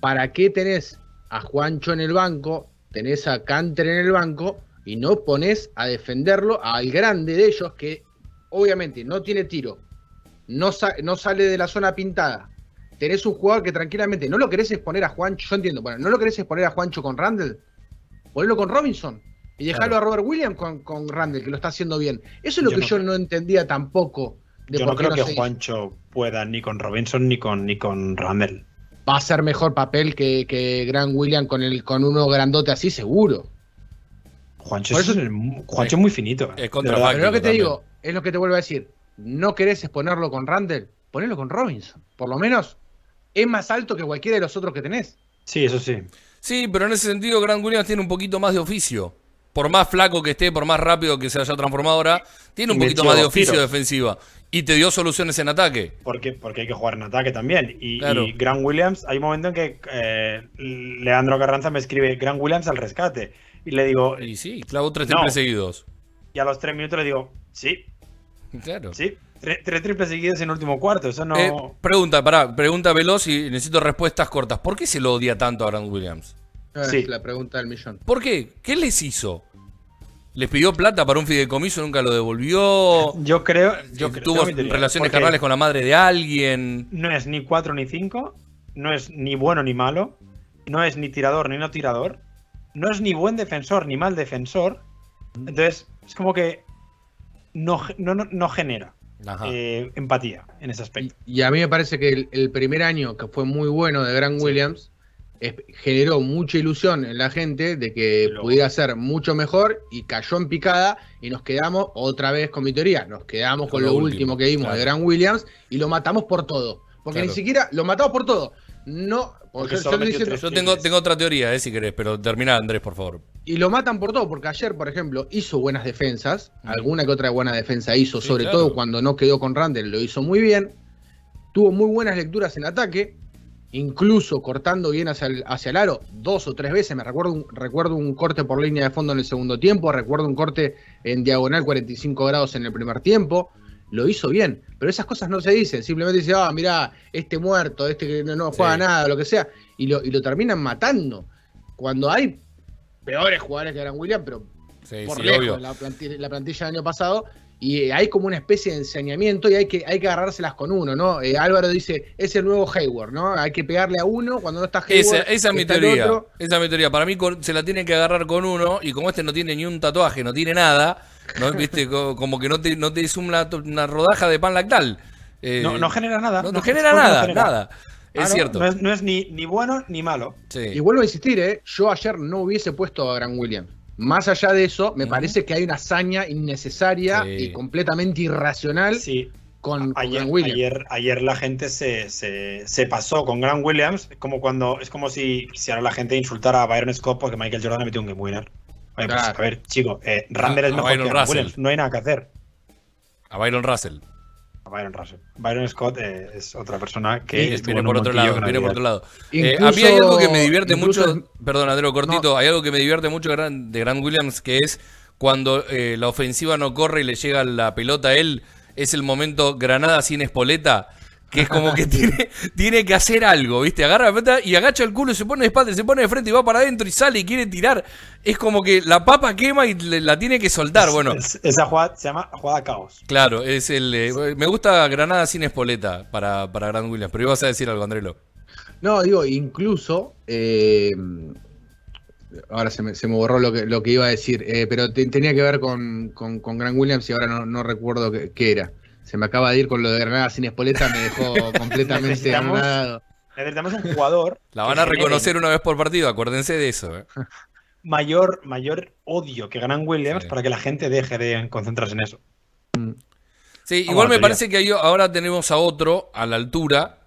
¿Para qué tenés a Juancho en el banco, tenés a Canter en el banco y no pones a defenderlo al grande de ellos que obviamente no tiene tiro, no, sa- no sale de la zona pintada? Tenés un jugador que tranquilamente no lo querés exponer a Juancho, yo entiendo, bueno, no lo querés exponer a Juancho con Randall, ponelo con Robinson y dejarlo Claro. a Robert Williams con, con Randall, que lo está haciendo bien. Eso es lo Yo que no yo creo- no entendía tampoco. De Yo no creo que se hizo. Juancho pueda ni con Robinson ni con, ni con Randall. va a ser mejor papel que, que Gran William con el con uno grandote así, seguro. Juancho, es, el- Juancho es muy finito. Es contra verdad. Pero lo que te también. digo, es lo que te vuelvo a decir. No querés exponerlo con Randall, ponelo con Robinson. Por lo menos es más alto que cualquiera de los otros que tenés. Sí, eso sí. Sí, pero en ese sentido, Grant Williams tiene un poquito más de oficio. Por más flaco que esté, por más rápido que se haya transformado ahora, tiene un Y poquito más de oficio tiros. defensiva. Y te dio soluciones en ataque. Porque, porque hay que jugar en ataque también. Y, Claro. y Grant Williams, hay un momento en que eh, Leandro Carranza me escribe Grant Williams al rescate. Y le digo, Y sí, clavó tres No. triples seguidos. y a los tres minutos le digo, sí, Claro. sí. Tre- tres triples seguidos en el último cuarto. Eso no. Eh, pregunta, pará, pregunta veloz y necesito respuestas cortas. ¿Por qué se lo odia tanto a Grant Williams? Es Sí. la pregunta del millón. ¿Por qué? ¿Qué les hizo? ¿Les pidió plata para un fideicomiso? ¿Nunca lo devolvió? Yo creo. Yo Eh, creo- ¿Tuvo relaciones carnales con la madre de alguien? No es ni 4 ni 5. No es ni bueno ni malo. No es ni tirador ni no tirador. No es ni buen defensor ni mal defensor. Entonces, es como que no, no, no, no genera. Eh, empatía en ese Y, aspecto. y a mí me parece que el, el primer año, que fue muy bueno de Gran Sí. Williams, es- generó mucha ilusión en la gente de que pudiera ser mucho mejor y cayó en picada y nos quedamos otra vez con mi teoría, nos quedamos con, lo, último, que vimos claro. de Gran Williams y lo matamos por todo. Porque Claro. ni siquiera lo matamos por todo. No, Porque yo- solo yo no metió diciendo- tres. Yo tengo, tengo otra teoría, eh, si querés, pero termina Andrés, por favor. y lo matan por todo, porque ayer, por ejemplo, hizo buenas defensas, Mm. alguna que otra buena defensa hizo, Sí, sobre claro. todo cuando no quedó con Randall, lo hizo muy bien. Tuvo muy buenas lecturas en ataque, incluso cortando bien hacia el, hacia el aro dos o tres veces. Me recuerdo un, recuerdo un corte por línea de fondo en el segundo tiempo, recuerdo un corte en diagonal 45 grados en el primer tiempo. Lo hizo bien, pero esas cosas no se dicen. Simplemente dice, ah, mirá, este muerto, este que no, no juega Sí. nada, lo que sea, y lo, y lo terminan matando. Cuando hay peores jugadores que Gran Williams, pero Sí, por sí, lejos obvio. la plantilla, la plantilla del año pasado. Y eh, hay como una especie de enseñamiento y hay que, hay que agarrárselas con uno, ¿no? Eh, Álvaro dice, es el nuevo Hayward, ¿no? Hay que pegarle a uno cuando no está Hayward. Esa, esa es mi teoría. otro. Esa es mi teoría. Para mí con- se la tiene que agarrar con uno y como este no tiene ni un tatuaje, no tiene nada, ¿no? [LAUGHS] ¿Viste? Co- Como que no te, no te es una, una rodaja de pan lactal. Eh, No, no genera nada. no- no No, genera no nada, genera. nada. Es Ah, no, cierto. No es, no es ni, ni bueno ni malo. Sí. Y vuelvo a insistir, ¿eh? Yo ayer no hubiese puesto a Gran Williams. Más allá de eso, me parece que hay una hazaña innecesaria Sí. y completamente irracional Sí, con, con ayer, Williams. ayer, ayer la gente se, se, se pasó con Grant Williams, como cuando es como si, si ahora la gente insultara a Byron Scott porque Michael Jordan le metió un game winner. Oye, pues, a ver, chico, eh, Randall es a mejor que Russell. Williams, no hay nada que hacer. A Byron Russell. A Byron Russell. Byron Scott eh, es otra persona que Sí, estuvo viene en por otro lado, viene por Adidas. otro lado. Eh, Incluso- a mí hay algo que me divierte incluso- mucho, perdón Andrés, cortito, hay algo que me divierte mucho de Gran- de Grant Williams, que es cuando eh, la ofensiva no corre y le llega la pelota a él, es el momento Granada sin espoleta, que es como que [LAUGHS] tiene, tiene que hacer algo, ¿viste? Agarra la pelota y agacha el culo y se pone de espalda, y se pone de frente y va para adentro y sale y quiere tirar. Es como que la papa quema y le- la tiene que soltar. Bueno, Es- esa jugada se llama jugada caos. claro, es el. eh, me gusta Granada sin espoleta para, para Grant Williams, pero ibas a decir algo, Andrelo. No, digo, incluso. eh, ahora se me, se me borró lo que, lo que iba a decir, eh, pero te- tenía que ver con, con, con Gran Williams y ahora no, no recuerdo qué era. Se me acaba de ir con lo de Granada sin espoleta, me dejó [LAUGHS] completamente anonadado. Necesitamos un jugador. La van a genere reconocer una vez por partido, acuérdense de eso. ¿eh? [LAUGHS] Mayor, mayor odio que Grant Williams Sí. para que la gente deje de concentrarse en eso. Sí, Vamos igual me parece que ahora tenemos a otro a la altura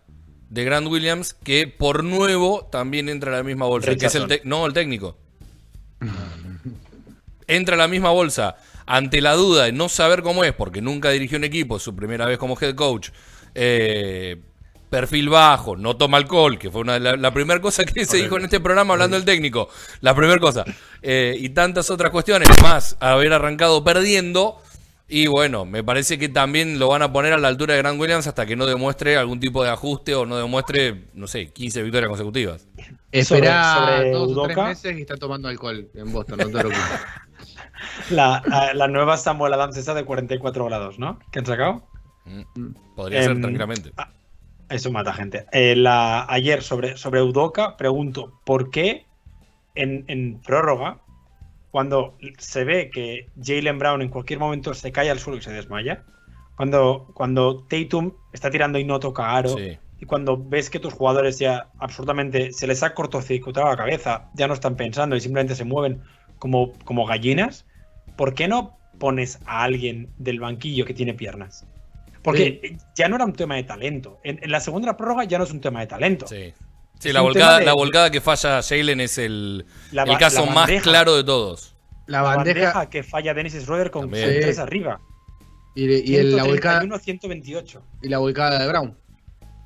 de Grant Williams que por nuevo también entra a la misma bolsa. Que es el no, el técnico. Entra a la misma bolsa ante la duda de no saber cómo es, porque nunca dirigió un equipo, su primera vez como head coach. eh, perfil bajo, no toma alcohol, que fue una de la, la primera cosa que se dijo en este programa hablando del técnico, la primera cosa, eh, y tantas otras cuestiones, más haber arrancado perdiendo, y bueno, me parece que también lo van a poner a la altura de Grant Williams hasta que no demuestre algún tipo de ajuste o no demuestre, no sé, 15 victorias consecutivas. Sobre dos o tres meses y está tomando alcohol en Boston, no te preocupes. [LAUGHS] La, la- nueva Samuel Adams esa de 44 grados, ¿no? Que han sacado. Mm, Podría ser Em, tranquilamente. Eso mata gente. Eh, la- ayer sobre, sobre Udoka pregunto, ¿por qué en, en prórroga, cuando se ve que Jalen Brown en cualquier momento se cae al suelo y se desmaya, cuando, cuando Tatum está tirando y no toca aro, Sí. y cuando ves que tus jugadores ya absolutamente se les ha cortocircuitado la cabeza, ya no están pensando y simplemente se mueven como, como gallinas, ¿por qué no pones a alguien del banquillo que tiene piernas? Porque ya no era un tema de talento. En, en la segunda prórroga ya no es un tema de talento. Sí. Sí, la volcada, tema de- la volcada que falla Jalen es el, La el ba- caso más claro de todos. La La bandeja, que falla Dennis Schroeder con tres arriba. y, y el- la volcada 131-128. y la volcada de Brown.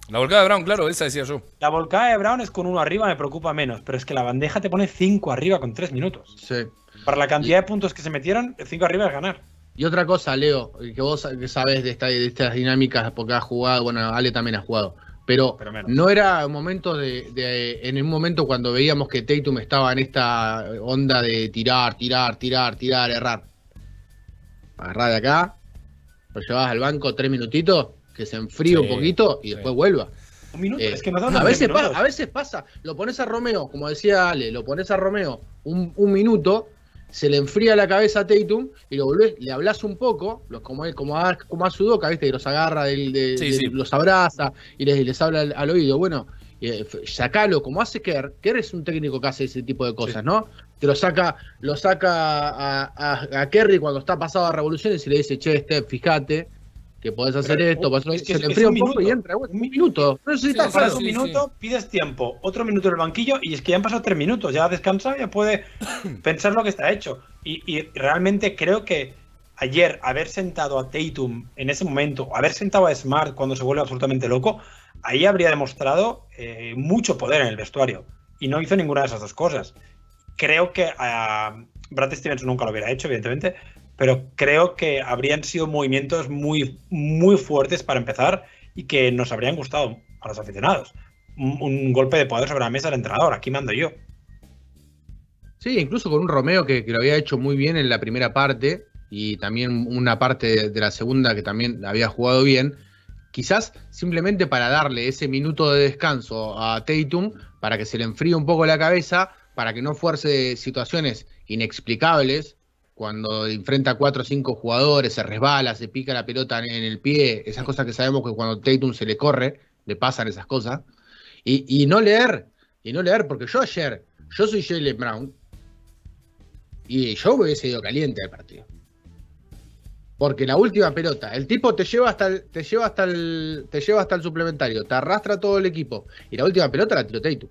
La volcada de Brown, claro, esa decía yo. La volcada de Brown es con uno arriba, me preocupa menos. Pero es que la bandeja te pone cinco arriba con tres minutos. Sí. Para la cantidad de puntos que se metieron, cinco arriba es ganar. Y otra cosa, Leo, que vos que sabés de, esta- de estas dinámicas porque has jugado, bueno, Ale también ha jugado, pero, no era un momento de, de- en un momento cuando veíamos que Tatum estaba en esta onda de tirar, tirar, tirar, tirar, errar. Agarrá de acá, lo llevas al banco tres minutitos, que se enfríe Sí, un poquito y sí. después vuelva. Un minuto, Eh, es que no dan a, veces diez pa- minutos. a veces pasa, lo pones a Romeo, como decía Ale, lo pones a Romeo un, un minuto, se le enfría la cabeza a Tatum y lo volvés, le hablas un poco, como, como, a, como a Sudoka, ¿viste? que los agarra, del, de- Sí, de- sí. los abraza y les, les habla al, al oído. Bueno, eh, sacalo como hace Kerr. Kerr es un técnico que hace ese tipo de cosas, ¿no? Te lo saca, lo saca a, a, a Kerry cuando está pasado a revoluciones y le dice, che, Steph, fíjate que podés hacer Pero, esto, hacer es esto". que se le enfría un un poco y minuto. entra. bueno, Un minuto. No necesitas Sí, un sí, minuto, pides tiempo, otro minuto en el banquillo y es que ya han pasado tres minutos, ya descansa, ya puede [COUGHS] pensar lo que está hecho. Y, y realmente creo que ayer haber sentado a Tatum en ese momento, haber sentado a Smart cuando se vuelve absolutamente loco, ahí habría demostrado eh, mucho poder en el vestuario. Y no hizo ninguna de esas dos cosas. Creo que a Brad Stevens nunca lo hubiera hecho, evidentemente, pero creo que habrían sido movimientos muy, muy fuertes para empezar y que nos habrían gustado a los aficionados. Un, golpe de poder sobre la mesa del entrenador, aquí mando yo. Sí, incluso con un Romeo que, que lo había hecho muy bien en la primera parte y también una parte de, de la segunda que también había jugado bien. Quizás simplemente para darle ese minuto de descanso a Tatum, para que se le enfríe un poco la cabeza, para que no fuerce situaciones inexplicables, cuando enfrenta a cuatro o cinco jugadores, se resbala, se pica la pelota en el pie, esas cosas que sabemos que cuando Tatum se le corre, le pasan esas cosas. Y, y no leer, y no leer, porque yo ayer, yo soy Jalen Brown, y yo me hubiese ido caliente al partido. Porque la última pelota, el tipo te lleva hasta el, te lleva hasta el, te lleva hasta el suplementario, te arrastra todo el equipo. Y la última pelota la tiró Tatum.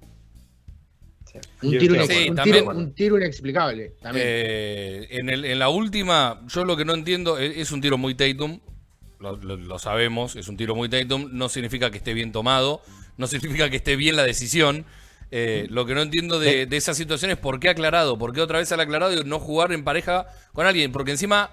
Un tiro, estoy de inex- Sí, acuerdo. un también- tiro- un tiro inexplicable. También. Eh, en, el- en la última, yo lo que no entiendo es, es un tiro muy Tatum, lo, lo- lo sabemos, es un tiro muy Tatum, no significa que esté bien tomado, no [LAUGHS] significa que esté bien la decisión. Eh, lo que no entiendo de, de esa situación es por qué ha aclarado, por qué otra vez ha aclarado y no jugar en pareja con alguien, porque encima,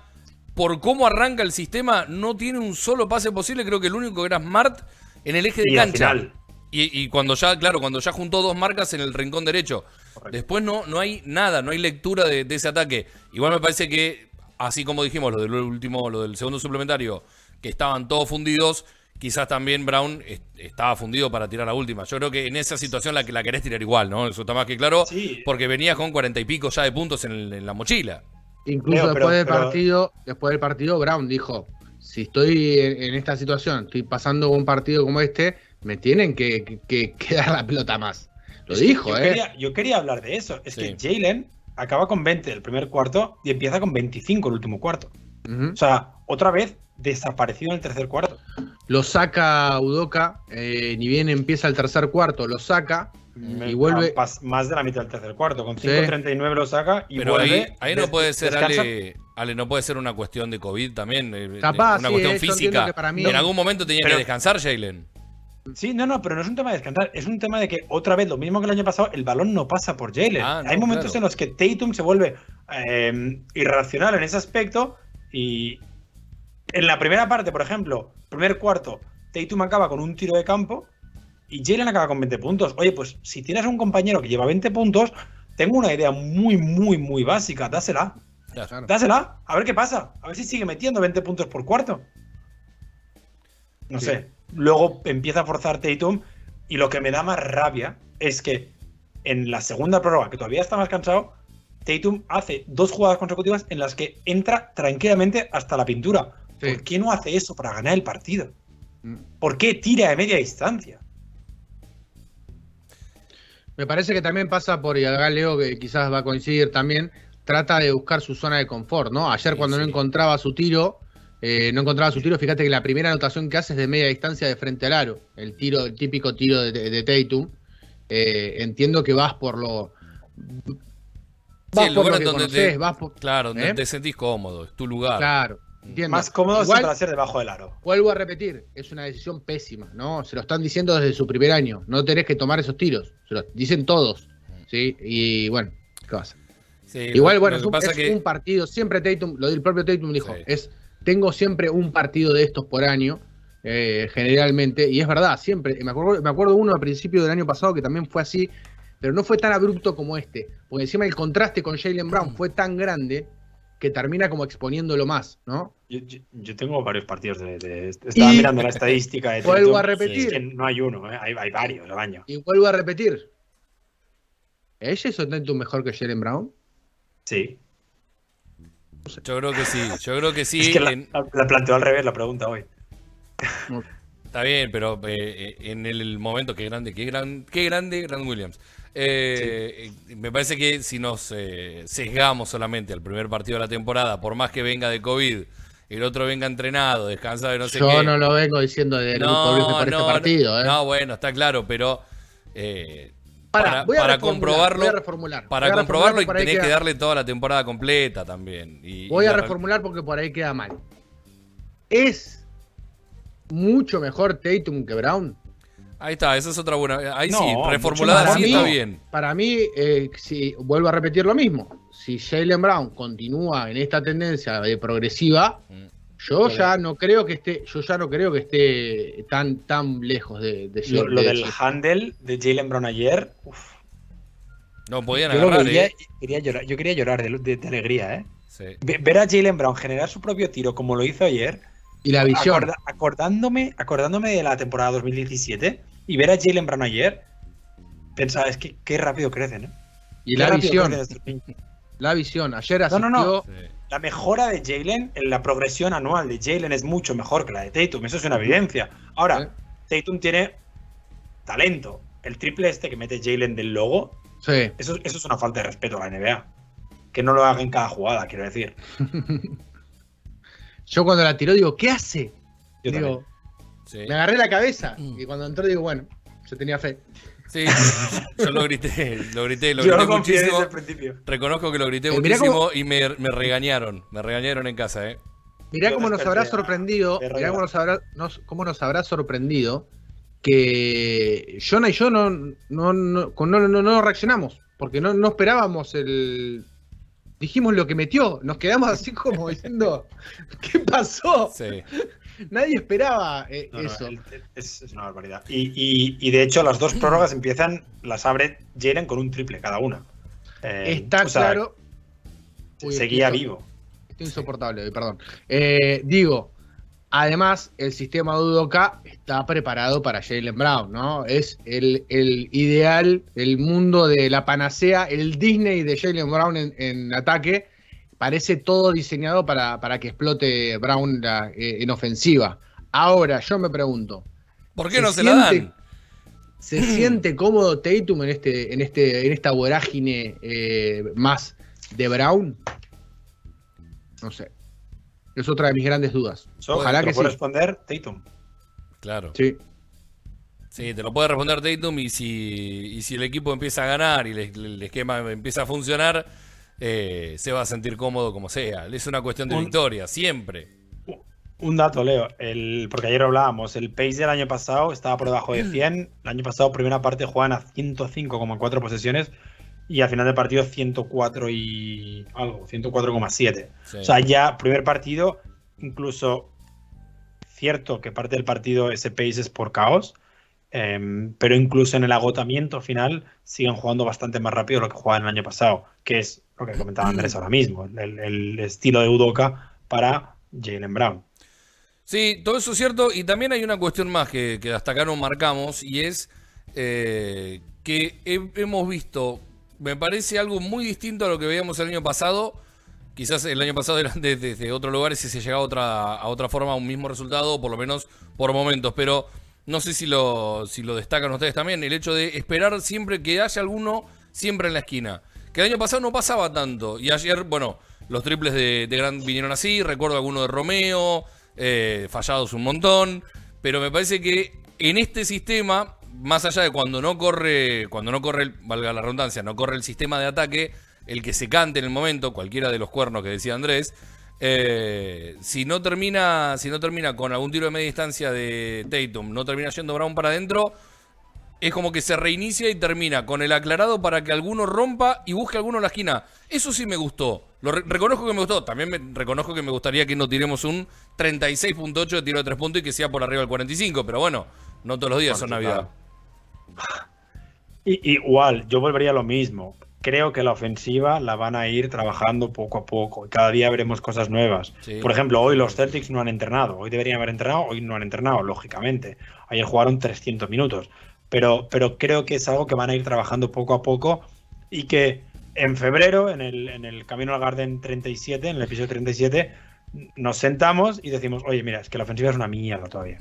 por cómo arranca el sistema, no tiene un solo pase posible, creo que el único que era Smart en el eje de Y al cancha. final. Y, y cuando ya, claro, cuando ya juntó dos marcas en el rincón derecho. Después no, no hay nada, no hay lectura de, de ese ataque. Igual me parece que, así como dijimos, lo del último, lo del segundo suplementario, que estaban todos fundidos, quizás también Brown est- estaba fundido para tirar la última. Yo creo que en esa situación la que la querés tirar igual, ¿no? Eso está más que claro, Sí. porque venías con cuarenta y pico ya de puntos en, el- en la mochila. Incluso Leo, después pero- del pero- partido, después del partido, Brown dijo: si estoy en, en esta situación, estoy pasando un partido como este, me tienen que, [LAUGHS] que- dar la pelota más. Lo Es que dijo, yo ¿eh? Quería, yo quería hablar de eso. Es Sí. que Jalen acaba con 20 el primer cuarto y empieza con 25 el último cuarto. O sea, otra vez desaparecido en el tercer cuarto. Lo saca Udoca, eh, ni bien empieza el tercer cuarto, lo saca y vuelve. más de la mitad del tercer cuarto. Con Sí. 5.39 lo saca y Pero vuelve. ahí, ahí no puede ser. Ale, Ale, no puede ser una cuestión de COVID también, eh, Capaz, una sí, cuestión física. que para mí- en algún momento tenía Pero- que descansar Jalen. Sí, no, no, pero no es un tema de descansar, es un tema de que otra vez, lo mismo que el año pasado, el balón no pasa por Jalen. Ah, no, Hay momentos claro. en los que Tatum se vuelve eh, irracional en ese aspecto y en la primera parte, por ejemplo, primer cuarto, Tatum acaba con un tiro de campo y Jalen acaba con 20 puntos. Oye, pues si tienes un compañero que lleva 20 puntos, tengo una idea muy, muy, muy básica, dásela. Claro. Dásela, a ver qué pasa. A ver si sigue metiendo 20 puntos por cuarto. No Sí. sé. Luego empieza a forzar Tatum. Y lo que me da más rabia es que en la segunda prórroga, que todavía está más cansado, Tatum hace dos jugadas consecutivas en las que entra tranquilamente hasta la pintura. Sí. ¿Por qué no hace eso para ganar el partido? Mm. ¿Por qué tira de media distancia? Me parece que también pasa por, y acá Leo, que quizás va a coincidir también, trata de buscar su zona de confort, ¿no? Ayer Sí, cuando no encontraba su tiro, eh, no encontraba su tiro, fíjate que la primera anotación que hace es de media distancia de frente al aro, el tiro, el típico tiro de, de Tatum. Eh, entiendo que vas por lo... Vas el por lugar lo que donde conocés, te- vas por... Claro, donde ¿Eh? te sentís cómodo, es tu lugar. Claro, entiendo. Más cómodo Igual- siempre va a ser debajo del aro. Vuelvo a repetir, es una decisión pésima, ¿no? Se lo están diciendo desde su primer año. No tenés que tomar esos tiros. Se lo dicen todos. ¿Sí? Y bueno, ¿qué pasa? Sí, Igual, lo- bueno, lo es, que un, pasa es que un partido. Siempre Tatum, lo del propio Tatum dijo, Sí. es tengo siempre un partido de estos por año, eh, generalmente. Y es verdad, siempre. Me acuerdo, me acuerdo uno a principio del año pasado que también fue así, pero no fue tan abrupto como este. Porque encima el contraste con Jalen Mm. Brown fue tan grande que termina como exponiéndolo más, ¿no? Yo, yo- yo tengo varios partidos de. de- estaba Y- mirando la estadística de Vuelvo a repetir. es que no hay uno, ¿eh? hay, hay varios al año. Y vuelvo a repetir. ¿Es Jason Tatum mejor que Jalen Brown? Sí. Yo creo que sí, yo creo que sí. es que la, en- la- la planteo al revés la pregunta hoy. Está bien, pero eh, eh, en el momento, qué grande, qué gran, qué grande Grant Williams. Eh, Me parece que si nos eh, sesgamos solamente al primer partido de la temporada, por más que venga de COVID, el otro venga entrenado, descansado de no sé Yo qué. no lo vengo diciendo de no, por no, este partido. ¿eh? no, bueno, está claro, pero eh, Pará, para, voy a para comprobarlo, voy a reformular, para voy a comprobarlo ahí tenés que darle toda la temporada completa también. Y, Voy y a la- reformular porque por ahí queda mal. ¿Es mucho mejor Tatum que Brown? Ahí está, esa es otra buena. Ahí No, sí, reformulada rápido. está bien. Para mí, eh, si vuelvo a repetir lo mismo. Si Jalen Brown continúa en esta tendencia de progresiva, Mm. Yo ya no creo que esté, yo ya no creo que esté tan, tan lejos de, de Lo, lo de- del handle de Jalen Brown ayer. uf, No podían yo, lo agarrar, ¿eh? quería llorar, yo quería llorar de, de- de alegría, ¿eh? Sí. Ver a Jalen Brown generar su propio tiro como lo hizo ayer, Y la visión. acorda- acordándome, acordándome de la temporada 2017 y ver a Jalen Brown ayer, pensaba, es que qué rápido crecen, ¿eh? Y Qué la visión. crecen. La visión. Ayer No, asistió. no, no. Sí. La mejora de Jalen, en la progresión anual de Jalen es mucho mejor que la de Tatum, eso es una evidencia. Ahora, Tatum tiene talento. El triple este que mete Jalen del logo, Sí. eso, eso es una falta de respeto a la NBA. Que no lo haga en cada jugada, quiero decir. [LAUGHS] Yo cuando la tiró digo, ¿qué hace? Yo digo, también. Sí. me agarré la cabeza. Mm. Y cuando entró digo, bueno, yo tenía fe. Sí, yo lo grité, lo grité, lo Yo grité confié desde muchísimo. el principio. Reconozco que lo grité Eh, muchísimo cómo- y me, me regañaron. Me regañaron en casa, ¿eh? Mirá cómo nos habrá sorprendido, de mirá cómo nos habrá, nos- cómo nos habrá sorprendido que Jonah y yo no, no, no, no- no reaccionamos, porque no, no esperábamos el... Dijimos lo que metió, nos quedamos así como diciendo, [LAUGHS] ¿qué pasó? Sí. Nadie esperaba eh, No, eso. es, es una barbaridad. Y, y- y de hecho, las dos prórrogas empiezan, las abre Jalen con un triple cada una. Eh, Está o sea, claro. Uy, seguía estoy- vivo. Estoy insoportable hoy, perdón. Eh, digo, además, el sistema de Udoka está preparado para Jalen Brown, ¿no? Es el, el ideal, el mundo de la panacea, el Disney de Jalen Brown en, en ataque. Parece todo diseñado para, para que explote Brown la- eh, en ofensiva. Ahora, yo me pregunto, ¿Por qué Se no se la siente- dan? ¿se siente cómodo Tatum en, este, en, este, en esta vorágine eh, más de Brown? No sé. Es otra de mis grandes dudas. So, Ojalá te que lo puede sí. responder Tatum. Claro. Sí. Sí, te lo puede responder Tatum y si, y si el equipo empieza a ganar y el, el esquema empieza a funcionar, eh, se va a sentir cómodo como sea. Es una cuestión de Un- victoria, siempre. Un dato, Leo, el, porque ayer hablábamos, el pace del año pasado estaba por debajo de [CLEARS THROAT] 100, el año pasado primera parte jugaban a 105,4 posesiones y al final del partido 104 y algo, 104,7. Sí. O sea, ya primer partido, incluso cierto que parte del partido ese pace es por caos, em, pero incluso en el agotamiento final siguen jugando bastante más rápido de lo que jugaban el año pasado, que es lo que comentaba Andrés ahora mismo, el, estilo de Udoka para Jalen Brown. Sí, todo eso es cierto. Y también hay una cuestión más que, que hasta acá no marcamos y es eh, que he- hemos visto, me parece algo muy distinto a lo que veíamos el año pasado. Quizás el año pasado era de- [LAUGHS] desde otros lugares y se llegaba a otra, a otra forma a un mismo resultado, por lo menos por momentos. Pero no sé si lo, si lo destacan ustedes también, el hecho de esperar siempre que haya alguno siempre en la esquina. Que el año pasado no pasaba tanto. Y ayer, bueno, los triples de, de Grant vinieron así. Recuerdo alguno de Romeo, eh, fallados un montón. Pero me parece que en este sistema, más allá de cuando no corre, cuando no corre, valga la redundancia, no corre el sistema de ataque, el que se cante en el momento, cualquiera de los cuernos que decía Andrés, eh, si no termina, si no termina con algún tiro de media distancia de Tatum, no termina yendo Brown para adentro, es como que se reinicia y termina con el aclarado para que alguno rompa y busque alguno en la esquina. Eso sí me gustó. Lo re- reconozco que me gustó. También me, reconozco que me gustaría que no tiremos un 36.8 de tiro de tres puntos y que sea por arriba del 45. Pero bueno, no todos los días son Navidad. Y, igual, yo volvería a lo mismo. Creo que la ofensiva la van a ir trabajando poco a poco. Cada día veremos cosas nuevas. Sí. Por ejemplo, hoy los Celtics no han entrenado. Hoy deberían haber entrenado, hoy no han entrenado, lógicamente. Ayer jugaron 300 minutos. Pero, pero creo que es algo que van a ir trabajando poco a poco y que en febrero, en el, en el Camino al Garden 37, en el episodio 37, nos sentamos y decimos, oye, mira, es que la ofensiva es una mierda todavía.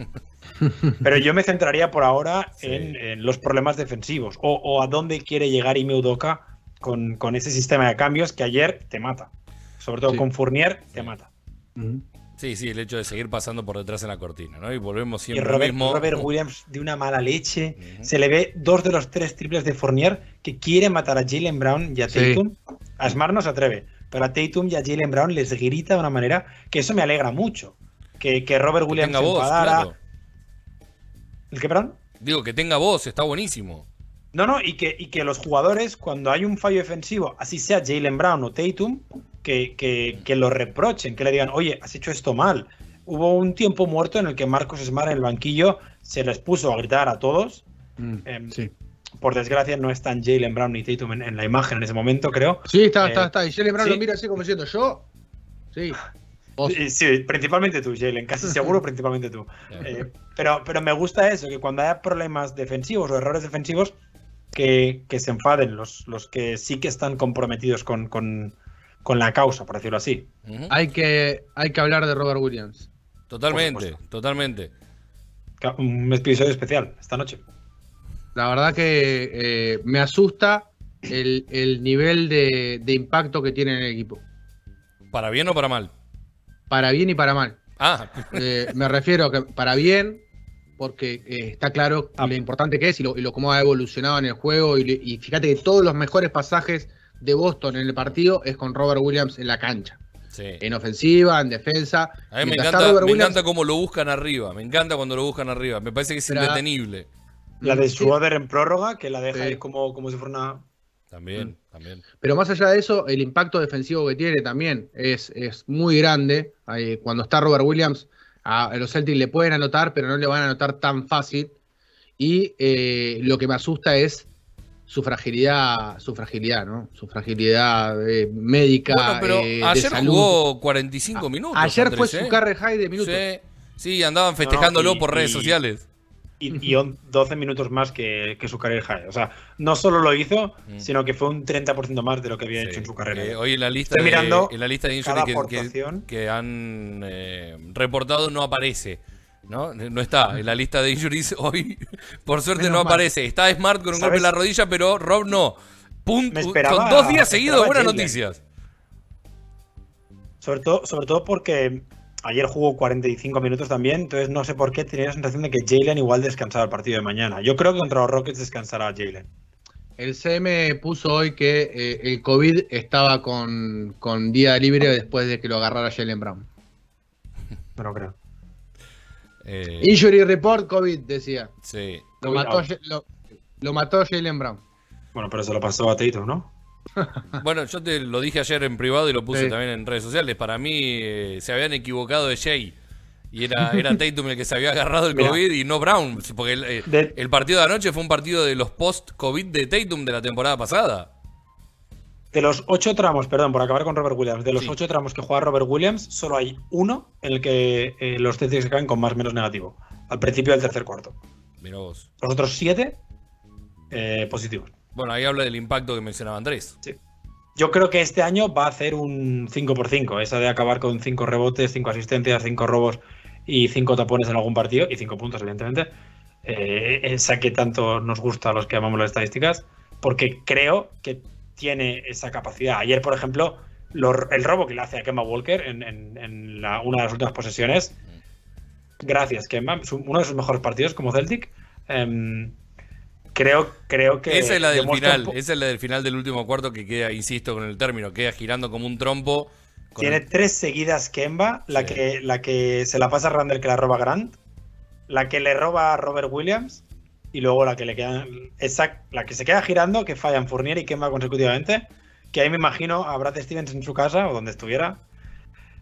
[LAUGHS] Pero yo me centraría por ahora Sí. en, en los problemas defensivos o, o a dónde quiere llegar Ime Udoka con, con ese sistema de cambios que ayer te mata. Sobre todo Sí. con Fournier te mata. Ujú. Sí, sí, el hecho de seguir pasando por detrás en la cortina, ¿no? Y volvemos Y siempre al Robert, mismo. Robert Williams de una mala leche. Se le ve dos de los tres triples de Fournier que quiere matar a Jalen Brown y a Sí. Tatum. A Smart no se atreve, pero a Tatum y a Jalen Brown les grita de una manera que eso me alegra mucho. Que, que Robert Que Williams tenga se voz, claro. ¿El que, perdón? Digo, que tenga voz, está buenísimo. No, no, y que, y que los jugadores, cuando hay un fallo defensivo, así sea Jalen Brown o Tatum, que, que, que lo reprochen, que le digan, oye, has hecho esto mal. Hubo un tiempo muerto en el que Marcos Smart en el banquillo se les puso a gritar a todos. Mm, Em, sí. Por desgracia, no están Jalen Brown ni Tatum en, en la imagen en ese momento, creo. Sí, está, Eh, está, está. Y Jalen Brown sí. lo mira así como diciendo, ¿yo? Sí. [LAUGHS] Sí, sí, principalmente tú, Jalen, casi [LAUGHS] seguro, principalmente tú. Eh, pero, pero me gusta eso, que cuando haya problemas defensivos o errores defensivos, que, que se enfaden los, los que sí que están comprometidos con, con, con la causa, por decirlo así. Hay que, hay que hablar de Robert Williams. Totalmente, totalmente. Un episodio especial esta noche. La verdad que eh, me asusta el, el nivel de, de impacto que tiene en el equipo. ¿Para bien o para mal? Para bien y para mal. Ah, Eh, me refiero a que para bien, porque eh, está claro Ah. lo importante que es y lo, y lo cómo ha evolucionado en el juego. Y fíjate que todos los mejores pasajes de Boston en el partido es con Robert Williams en la cancha. sí. En ofensiva, en defensa. A mí me encanta, Robert me Williams- encanta cómo lo buscan arriba. Me encanta cuando lo buscan arriba. Me parece que es Pero- indetenible. La de Sí. Schroeder en prórroga, que la deja Sí. ahí como, como si fuera una. También, también. Pero más allá de eso, el impacto defensivo que tiene también es, es muy grande. Cuando está Robert Williams, a los Celtics le pueden anotar, pero no le van a anotar tan fácil. Y eh, lo que me asusta es su fragilidad, su fragilidad, ¿no? Su fragilidad eh, médica. Bueno, pero eh, de ayer salud. jugó 45 minutos. Ayer Andrés, fue ¿eh? su carry high de minutos. Sí, sí, andaban festejándolo y- por redes y- sociales. Y, y on- 12 minutos más que, que su career high. O sea, no solo lo hizo, Mm. sino que fue un 30% más de lo que había Sí. hecho en su carrera. Eh, hoy en la lista Estoy de, mirando en la lista de que, que- que han eh, reportado no aparece. ¿No? no está en la lista de injuries hoy. [LAUGHS] Por suerte Menos no mal. aparece. Está Smart con un golpe en la rodilla, pero Rob no. Punto, con dos días seguidos, buenas Jalen. noticias. Sobre todo, sobre todo porque ayer jugó 45 minutos también, entonces no sé por qué tenía la sensación de que Jalen igual descansaba el partido de mañana. Yo creo que contra los Rockets descansará Jalen. El CM puso hoy que eh, el COVID estaba con, con día libre después de que lo agarrara Jalen Brown. No lo creo. Eh, Injury report, COVID, decía. sí. Lo mató, lo, lo mató Jalen Brown. Bueno, pero se lo pasó a Tatum, ¿no? [LAUGHS] Bueno, yo te lo dije ayer en privado y lo puse Sí. también en redes sociales. Para mí eh, se habían equivocado de Jay. Y era, era Tatum el que se había agarrado el Mira. COVID y no Brown. Porque el, eh, De- el partido de anoche fue un partido de los post-COVID de Tatum de la temporada pasada. De los ocho tramos, perdón, por acabar con Robert Williams, de los Sí. ocho tramos que juega Robert Williams, solo hay uno en el que eh, los Celtics se caen con más o menos negativo. Al principio del tercer cuarto. Mirá vos. Los otros siete, eh, positivos. Bueno, ahí habla del impacto que mencionaba Andrés. Yo creo que este año va a hacer un 5x5, esa de acabar con 5 rebotes, 5 asistencias, 5 robos y 5 tapones en algún partido, y 5 puntos, evidentemente. Eh, esa que tanto nos gusta a los que amamos las estadísticas, porque creo que tiene esa capacidad. Ayer, por ejemplo, lo- el robo que le hace a Kemba Walker en, en- en la- una de las últimas posesiones, gracias Kemba, uno de sus mejores partidos como Celtic. Em, creo, creo que... esa es la del final. Esa es la del final del último cuarto que queda, insisto con el término, queda girando como un trompo. Tiene el- tres seguidas Kemba, la, Sí. que, la que se la pasa a Randall que la roba Grant, la que le roba a Robert Williams y luego la que le queda esa, la que se queda girando, que fallan Fournier y Kemba consecutivamente, que ahí me imagino a Brad Stevens en su casa o donde estuviera,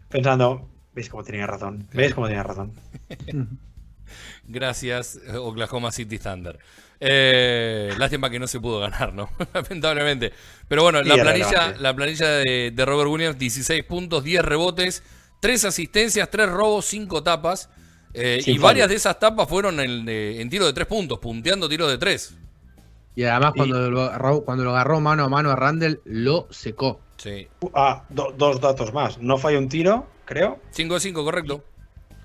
pensando, veis cómo tenía razón, veis cómo tenía razón. [LAUGHS] Gracias, eh, Oklahoma City Thunder. Eh, lástima que no se pudo ganar, ¿no? [LAUGHS] Lamentablemente. Pero bueno, la planilla, la planilla de, de Robert Williams, 16 puntos, 10 rebotes, 3 asistencias, 3 robos, 5 tapas. Eh, y varias de esas tapas fueron en, eh, en tiro de 3 puntos, punteando tiros de 3. Y además, Y- cuando, lo agarró, cuando lo agarró mano a mano a Randall, lo secó. Sí. Ah, do- dos datos más, no falló un tiro, creo, 5 de 5, correcto.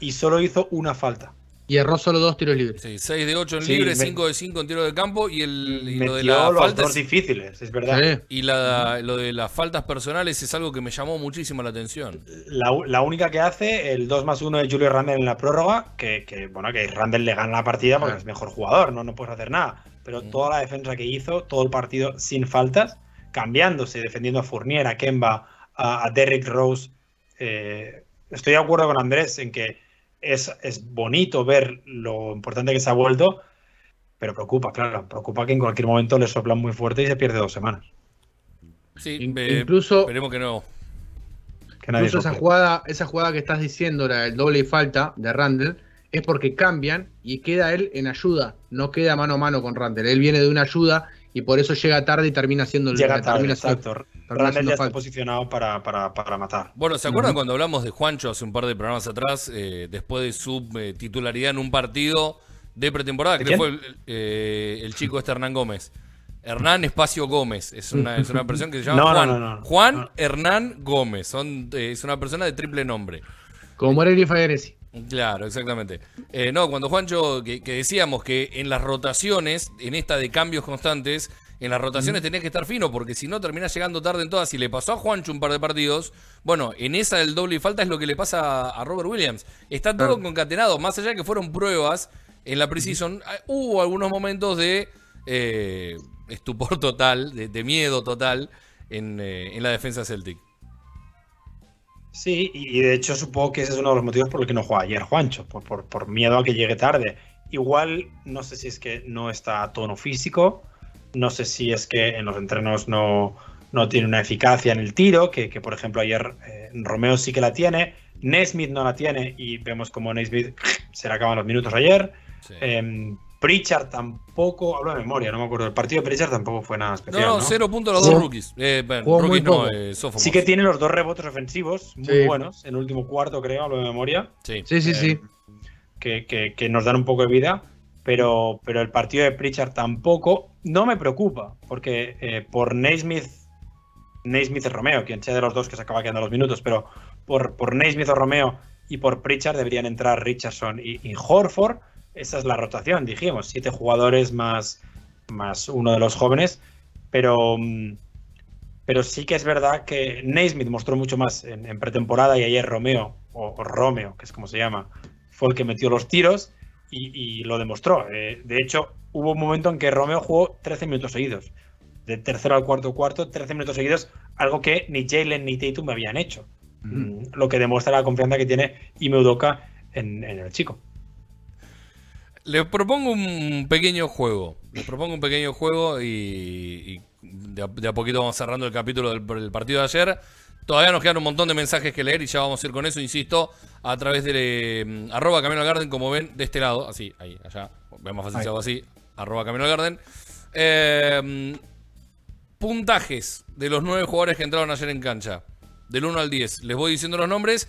y solo hizo una falta. Y erró solo dos tiros libres. Sí, 6 de 8 en Sí, libre, me- 5 de 5 en tiro de campo y, el, y lo Metió de las los faltas. dos difíciles, es verdad. Sí. Y la, lo de las faltas personales es algo que me llamó muchísimo la atención. La, la única que hace, el 2 más 1 de Julio Randle en la prórroga, que, que, bueno, que Randle le gana la partida porque es mejor jugador, no, no puedes hacer nada. Pero Mm. toda la defensa que hizo, todo el partido sin faltas, cambiándose, defendiendo a Fournier, a Kemba, a, a Derrick Rose. eh, estoy de acuerdo con Andrés en que es, es bonito ver lo importante que se ha vuelto, pero preocupa, claro, preocupa que en cualquier momento le soplan muy fuerte y se pierde dos semanas. Sí, In- eh, incluso- Esperemos que no. Que nadie Incluso esa jugada, esa jugada que estás diciendo, la del doble y falta de Randall, es porque cambian y queda él en ayuda, no queda mano a mano con Randall. Él viene de una ayuda y por eso llega tarde y termina siendo el Llega tarde, termina siendo- exacto. termina ya está posicionado para, para, para matar. Bueno, ¿se acuerdan cuando hablamos de Juancho hace un par de programas atrás, eh, después de su eh, titularidad en un partido de pretemporada, ¿De que fue el, eh, el chico este Hernán Gómez? Hernán Espacio Gómez, es una, es una persona que se llama [LAUGHS] No, Juan. no, no, no. Juan No. Hernán Gómez, son, eh, es una persona de triple nombre. Como Morelia y Fageresi. Claro, exactamente. Eh, no, cuando Juancho, que, que decíamos que en las rotaciones, en esta de cambios constantes, en las rotaciones tenés que estar fino, porque si no terminás llegando tarde en todas. Y le pasó a Juancho un par de partidos, bueno, en esa del doble y falta es lo que le pasa a Robert Williams. Está todo concatenado, más allá de que fueron pruebas en la Precision, ah, hubo algunos momentos de eh, estupor total, de, de miedo total en, eh, en la defensa Celtic. Sí, y de hecho supongo que ese es uno de los motivos por el que no juega ayer Juancho, por, por, por miedo a que llegue tarde. Igual, no sé si es que no está a tono físico, no sé si es que en los entrenos no, no tiene una eficacia en el tiro, que, que, por ejemplo ayer eh, Romeo sí que la tiene, Nesmith no la tiene y vemos como Nesmith [LAUGHS] se le acaban los minutos ayer. Sí. Em, Pritchard tampoco, hablo de memoria, no me acuerdo. El partido de Pritchard tampoco fue nada especial. no, ¿no? cero puntos los dos rookies. Eh, bueno, rookies no, eh. Sí que tiene los dos rebotes ofensivos muy Sí. buenos en el último cuarto, creo, hablo de memoria. Sí. Sí, sí, sí. Eh, que, que- que nos dan un poco de vida, pero, pero el partido de Pritchard tampoco. No me preocupa, porque eh, por Naismith, Naismith y Romeo, quien sea de los dos que se acaba quedando los minutos, pero por, por Naismith o Romeo y por Pritchard deberían entrar Richardson y, y Horford. Esa es la rotación, dijimos, siete jugadores más, más uno de los jóvenes, pero, mm, pero sí que es verdad que Naismith mostró mucho más en, en pretemporada y ayer Romeo, o, o Romeo, que es como se llama, fue el que metió los tiros y, y lo demostró. Eh, de hecho, hubo un momento en que Romeo jugó 13 minutos seguidos. De tercero al cuarto cuarto, 13 minutos seguidos, algo que ni Jalen ni Tatum habían hecho. Mm, Lo que demuestra la confianza que tiene Ime Udoka en, en el chico. Les propongo un pequeño juego. Les propongo un pequeño juego y, y de, a, de, a, poquito vamos cerrando el capítulo del, del, partido de ayer. Todavía nos quedan un montón de mensajes que leer y ya vamos a ir con eso, insisto, a través de eh, arroba Camino al Garden, como ven, de este lado, así, ahí, allá, vemos fácil algo así, arroba Camino al Garden. Eh, puntajes de los nueve jugadores que entraron ayer en cancha, del 1 al 10. Les voy diciendo los nombres.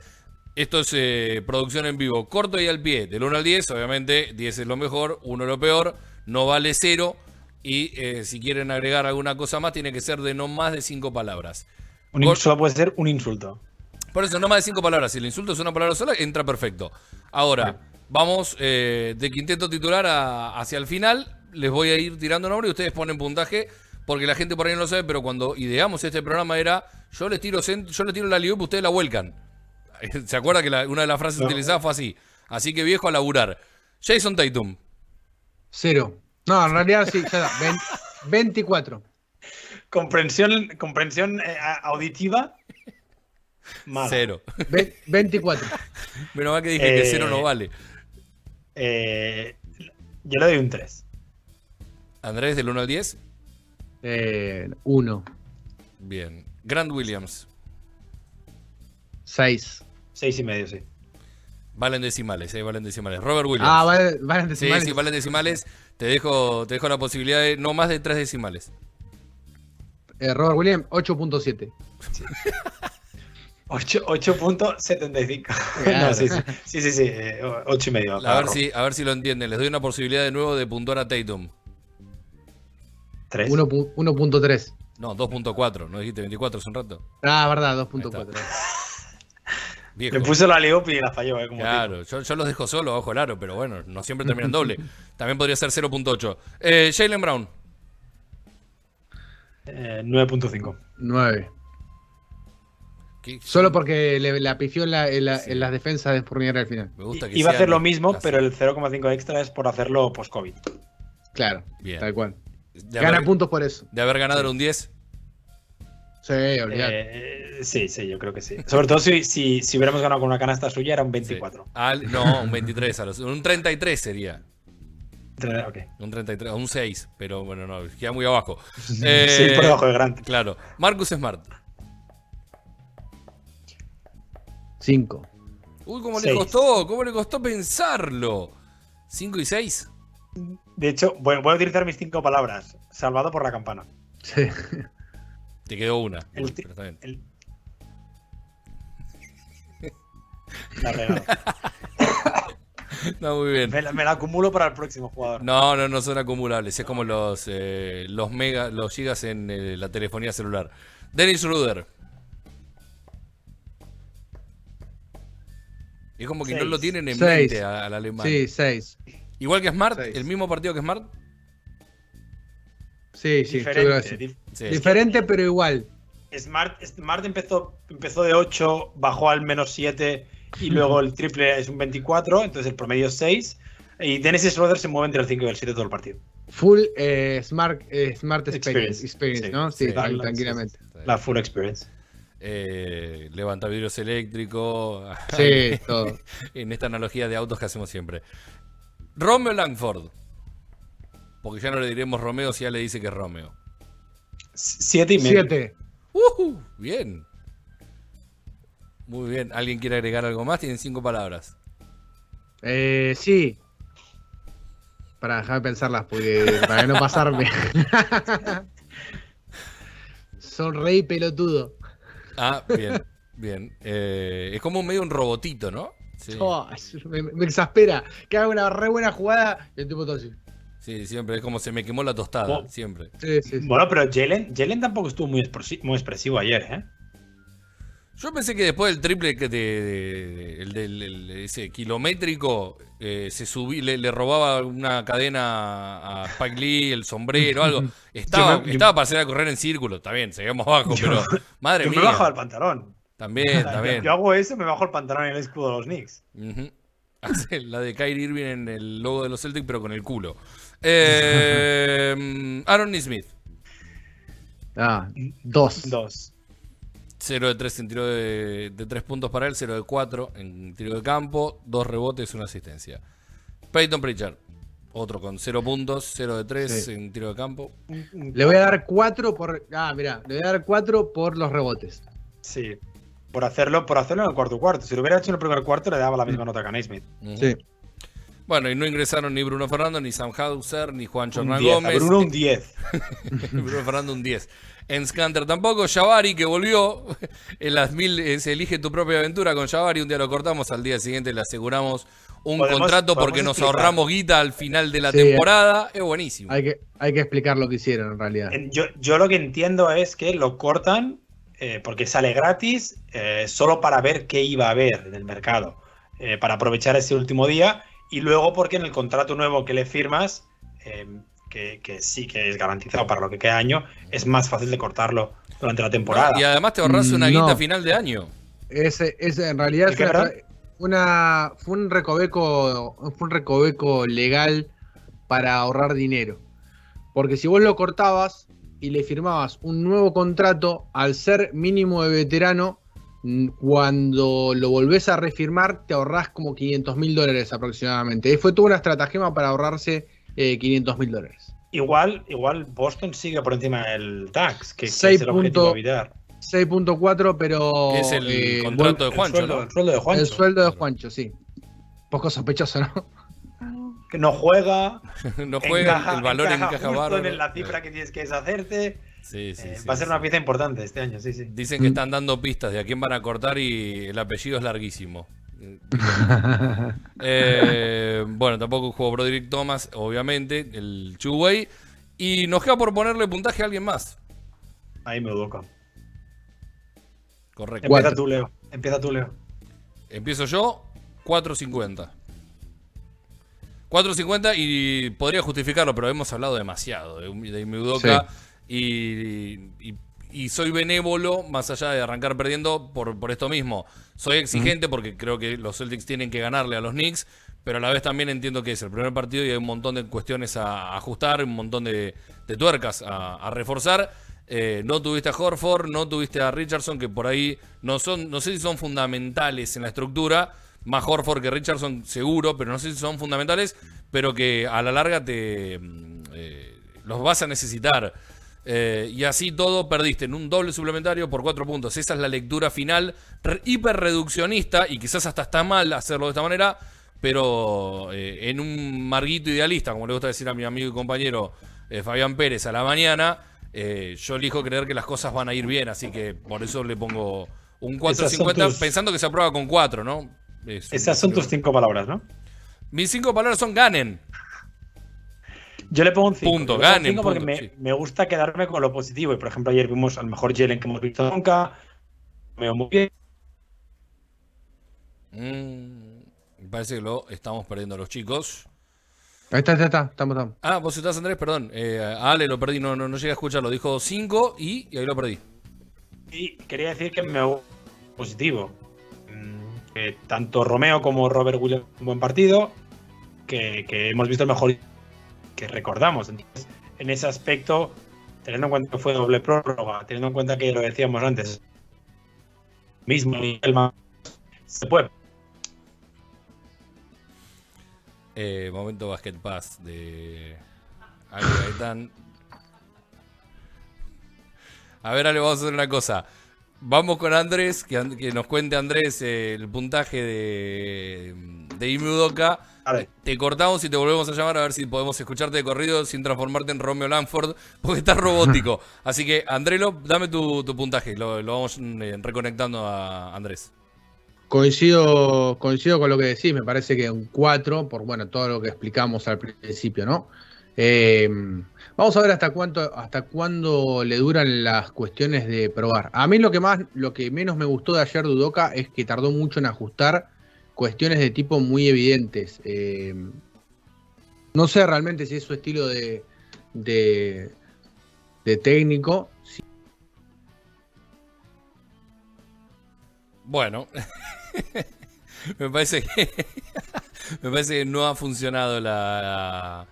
Esto es eh, producción en vivo, corto y al pie, del 1 al 10, obviamente 10 es lo mejor, 1 lo peor, no vale 0 y eh, si quieren agregar alguna cosa más tiene que ser de no más de 5 palabras. Un insulto puede ser un insulto. Por eso, no más de 5 palabras, si el insulto es una palabra sola, entra perfecto. Ahora, vamos eh, de quinteto titular a, hacia el final, les voy a ir tirando nombre y ustedes ponen puntaje, porque la gente por ahí no lo sabe, pero cuando ideamos este programa era, yo les tiro, yo les tiro la liup, ustedes la vuelcan. [LAUGHS] ¿Se acuerda que la, una de las frases no. utilizadas fue así? Así que viejo a laburar. Jason Tatum. Cero. No, en realidad sí, ya da. 24. Comprensión, comprensión eh, auditiva. Mala. Cero. Ve 24. [LAUGHS] Menos mal que dije eh, que cero no vale. Eh, yo le doy un 3. Andrés, del 1 al 10. 1. Bien. Grant Williams. 6. 6 y medio, sí. Valen decimales, eh, valen decimales. Robert Williams. Ah, vale, valen decimales. Sí, sí, valen decimales. Te dejo, te dejo la posibilidad de no más de 3 decimales. Eh, Robert Williams, 8.7. Sí. [LAUGHS] 8.75. [LAUGHS] Claro. no, sí, sí, sí, sí, sí eh, 8 y medio. A ver, si, a ver si lo entienden. Les doy una posibilidad de nuevo de puntuar a Tatum. 3. 1.3. No, 2.4. ¿No dijiste 24 hace un rato? Ah, verdad, 2.4. [LAUGHS] Le puso la Leopi y la falló, eh, como Claro, yo, yo, los dejo solo bajo el aro, pero bueno, no siempre terminan [LAUGHS] doble. También podría ser 0.8. Eh, Jalen Brown. Eh, 9.5. 9. Solo porque le, la pifió en, la, en, la, sí. en las defensas de Fournier al final. Me gusta que Iba a hacer lo mismo, pero el 0,5 extra es por hacerlo post-COVID. Claro, Bien. tal cual. De Gana haber, puntos por eso. De haber ganado era un 10. Sí. Eh, sí, sí, yo creo que sí. Sobre todo si, si, si hubiéramos ganado con una canasta suya, era un 24. Sí. Al, no, un 23, a los, un 33 sería. Okay. Un 33, un 6, pero bueno, no, queda muy abajo. Eh, sí, por debajo de Grant. Claro. Marcus Smart. 5. Uy, cómo seis. le costó, cómo le costó pensarlo. 5 y 6. De hecho, voy, voy, a utilizar mis cinco palabras. Salvado por la campana. Sí. [LAUGHS] Te quedó una. El, pero está bien. El... La [LAUGHS] no, muy bien. Me la, me la, acumulo para el próximo jugador. No, no, no son acumulables. Es como los, eh, los mega, los gigas en eh, la telefonía celular. Dennis Ruder. Es como que seis. no lo tienen en seis. mente al alemán. Sí, 6. Igual que Smart, seis. el mismo partido que Smart. Sí, sí, diferente, dif sí. diferente pero igual. Smart, Smart empezó, empezó de 8, bajó al menos 7 y luego el triple es un 24, entonces el promedio es 6. Y Dennis Schroeder se mueven entre el 5 y el 7 todo el partido. Full eh, Smart, eh, smart Experience, experience sí, ¿no? Sí, tranquilamente. La full experience. Eh, levanta vidrios eléctricos. Sí, todo. [LAUGHS] en esta analogía de autos que hacemos siempre. Romeo Langford. Porque ya no le diremos Romeo si ya le dice que es Romeo. Siete y medio. Siete. Uh, bien. Muy bien. ¿Alguien quiere agregar algo más? Tienen cinco palabras. Eh, sí. Para dejar de pensarlas, porque, para no pasarme. [LAUGHS] Sonreí pelotudo. Ah, bien, bien. Eh, es como medio un robotito, ¿no? Sí. Oh, me, me, exaspera. Que haga una re buena jugada y el tipo todo así. Sí, siempre es como se me quemó la tostada, oh. siempre. Sí, sí, sí. Bueno, pero Jalen, Jalen tampoco estuvo muy, muy expresivo ayer, ¿eh? Yo pensé que después del triple que de, de, el del el, ese kilométrico eh, se subí, le, le, robaba una cadena a Spike Lee, el sombrero, algo. [LAUGHS] Estaba, me, estaba para hacer a correr en círculo, está bien, seguimos abajo, [LAUGHS] yo, pero madre yo mía. me bajo el pantalón. También, [LAUGHS] también. Yo hago eso, me bajo el pantalón y el escudo de los Knicks. Uh -huh. Hace la de Kyrie Irving en el logo de los Celtics, pero con el culo. Eh, Aaron Smith. Ah, dos. Dos. 0 de 3 en tiro de, de 3 puntos para él, 0 de 4 en tiro de campo, 2 rebotes, una asistencia. Peyton Pritchard. Otro con 0 puntos, 0 de 3 Sí. en tiro de campo. Le voy a dar 4 por. Ah, mira, le voy a dar 4 por los rebotes. Sí. Por hacerlo, por hacerlo en el cuarto cuarto. Si lo hubiera hecho en el primer cuarto, le daba la misma nota que a Naismith. Sí. Bueno, y no ingresaron ni Bruno Fernando, ni Sam Hauser, ni Juancho Un Hernán 10. A Gómez. Bruno un 10. [LAUGHS] Bruno Fernando un 10. En Scanter tampoco. Javari que volvió. [LAUGHS] En las mil eh, se elige tu propia aventura con Javari. Un día lo cortamos, al día siguiente le aseguramos un Podemos- contrato porque nos explicar. ahorramos guita al final de la Sí, temporada. Es buenísimo. Hay que, hay que explicar lo que hicieron en realidad. Yo, yo lo que entiendo es que lo cortan eh, porque sale gratis eh, solo para ver qué iba a haber en el mercado, eh, para aprovechar ese último día y luego porque en el contrato nuevo que le firmas, eh, que, que sí que es garantizado para lo que queda año, es más fácil de cortarlo durante la temporada. Y además te ahorras una Mm, guita no. final de año. Ese, ese en realidad ¿Y es una, fue un recoveco, fue un recoveco legal para ahorrar dinero. Porque si vos lo cortabas y le firmabas un nuevo contrato, al ser mínimo de veterano, cuando lo volvés a refirmar, te ahorrás como 500 mil dólares aproximadamente. Y fue toda una estratagema para ahorrarse eh, 500 mil dólares. Igual, igual Boston sigue por encima del tax, que, que Seis es el objetivo evitar. 6.4, pero... Que es el eh, contrato de El Juancho, sueldo, ¿no? el sueldo de Juancho. El sueldo de Juancho, sí. Poco sospechoso, ¿no? Que no juega, [LAUGHS] no juega, encaja- el valor encaja, justo bárbaro. en la cifra que tienes que deshacerte. Sí, sí, Eh, sí, va a ser sí. una pieza importante este año, sí, sí. Dicen que están dando pistas de a quién van a cortar y el apellido es larguísimo. [LAUGHS] Eh, bueno, tampoco jugó Broderick Thomas, obviamente, el Chuway. Y nos queda por ponerle puntaje a alguien más. Ahí me. Correcto. Empieza tú, Leo. Empieza tú, Leo. Empiezo yo, 4.50. 4.50 y podría justificarlo, pero hemos hablado demasiado de, de Udoka y, y- y soy benévolo, más allá de arrancar perdiendo, por, por esto mismo. Soy exigente porque creo que los Celtics tienen que ganarle a los Knicks, pero a la vez también entiendo que es el primer partido y hay un montón de cuestiones a ajustar, un montón de, de tuercas a, a reforzar. Eh, no tuviste a Horford, no tuviste a Richardson, que por ahí no son, no sé si son fundamentales en la estructura, más Horford que Richardson seguro, pero no sé si son fundamentales, pero que a la larga te mm, eh, los vas a necesitar. Eh, y así todo perdiste en un doble suplementario por cuatro puntos. Esa es la lectura final, re- hiper reduccionista, y quizás hasta está mal hacerlo de esta manera, pero eh, en un marguito idealista, como le gusta decir a mi amigo y compañero eh, Fabián Pérez a la mañana, yo elijo creer que las cosas van a ir bien, así que por eso le pongo un Esas son 4.50 tus- pensando que se aprueba con 4, ¿no? Es un- Esas son tus cinco palabras, ¿no? Mis cinco palabras son ganen. Yo le pongo un 5. Punto, ganen, porque punto, me, sí. me gusta quedarme con lo positivo. Y por ejemplo, ayer vimos al mejor Jalen que hemos visto nunca. Me veo muy bien. Mm, me parece que lo estamos perdiendo los chicos. Ahí está, ahí está, está, estamos, estamos. Ah, vos estás, Andrés, perdón. Eh, a Ale lo perdí, no, no, no llegué a escucharlo. Dijo 5 y, y ahí lo perdí. Y quería decir que me positivo. Mm, Que tanto Romeo como Robert Williams un buen partido. Que, que hemos visto el mejor que recordamos. En ese aspecto, teniendo en cuenta que fue doble prórroga, teniendo en cuenta que lo decíamos antes, mismo nivel más, se puede. Eh, momento Basket Pass de Ale. A ver, Ale, vamos a hacer una cosa. Vamos con Andrés, que, nos cuente Andrés el puntaje de, de. Te cortamos y te volvemos a llamar a ver si podemos escucharte de corrido sin transformarte en Romeo Lanford, porque estás robótico. [LAUGHS] Así que, Andrelo, dame tu, tu puntaje. Lo, lo vamos eh, reconectando a Andrés. Coincido, coincido con lo que decís, me parece que un 4, por bueno, todo lo que explicamos al principio, ¿no? Eh, vamos a ver hasta cuánto, hasta cuándo le duran las cuestiones de probar. A mí lo que más, lo que menos me gustó de ayer de Udoka es que tardó mucho en ajustar cuestiones de tipo muy evidentes. Eh, no sé realmente si es su estilo de, de, técnico. Bueno, [LAUGHS] me parece que [LAUGHS] me parece que no ha funcionado la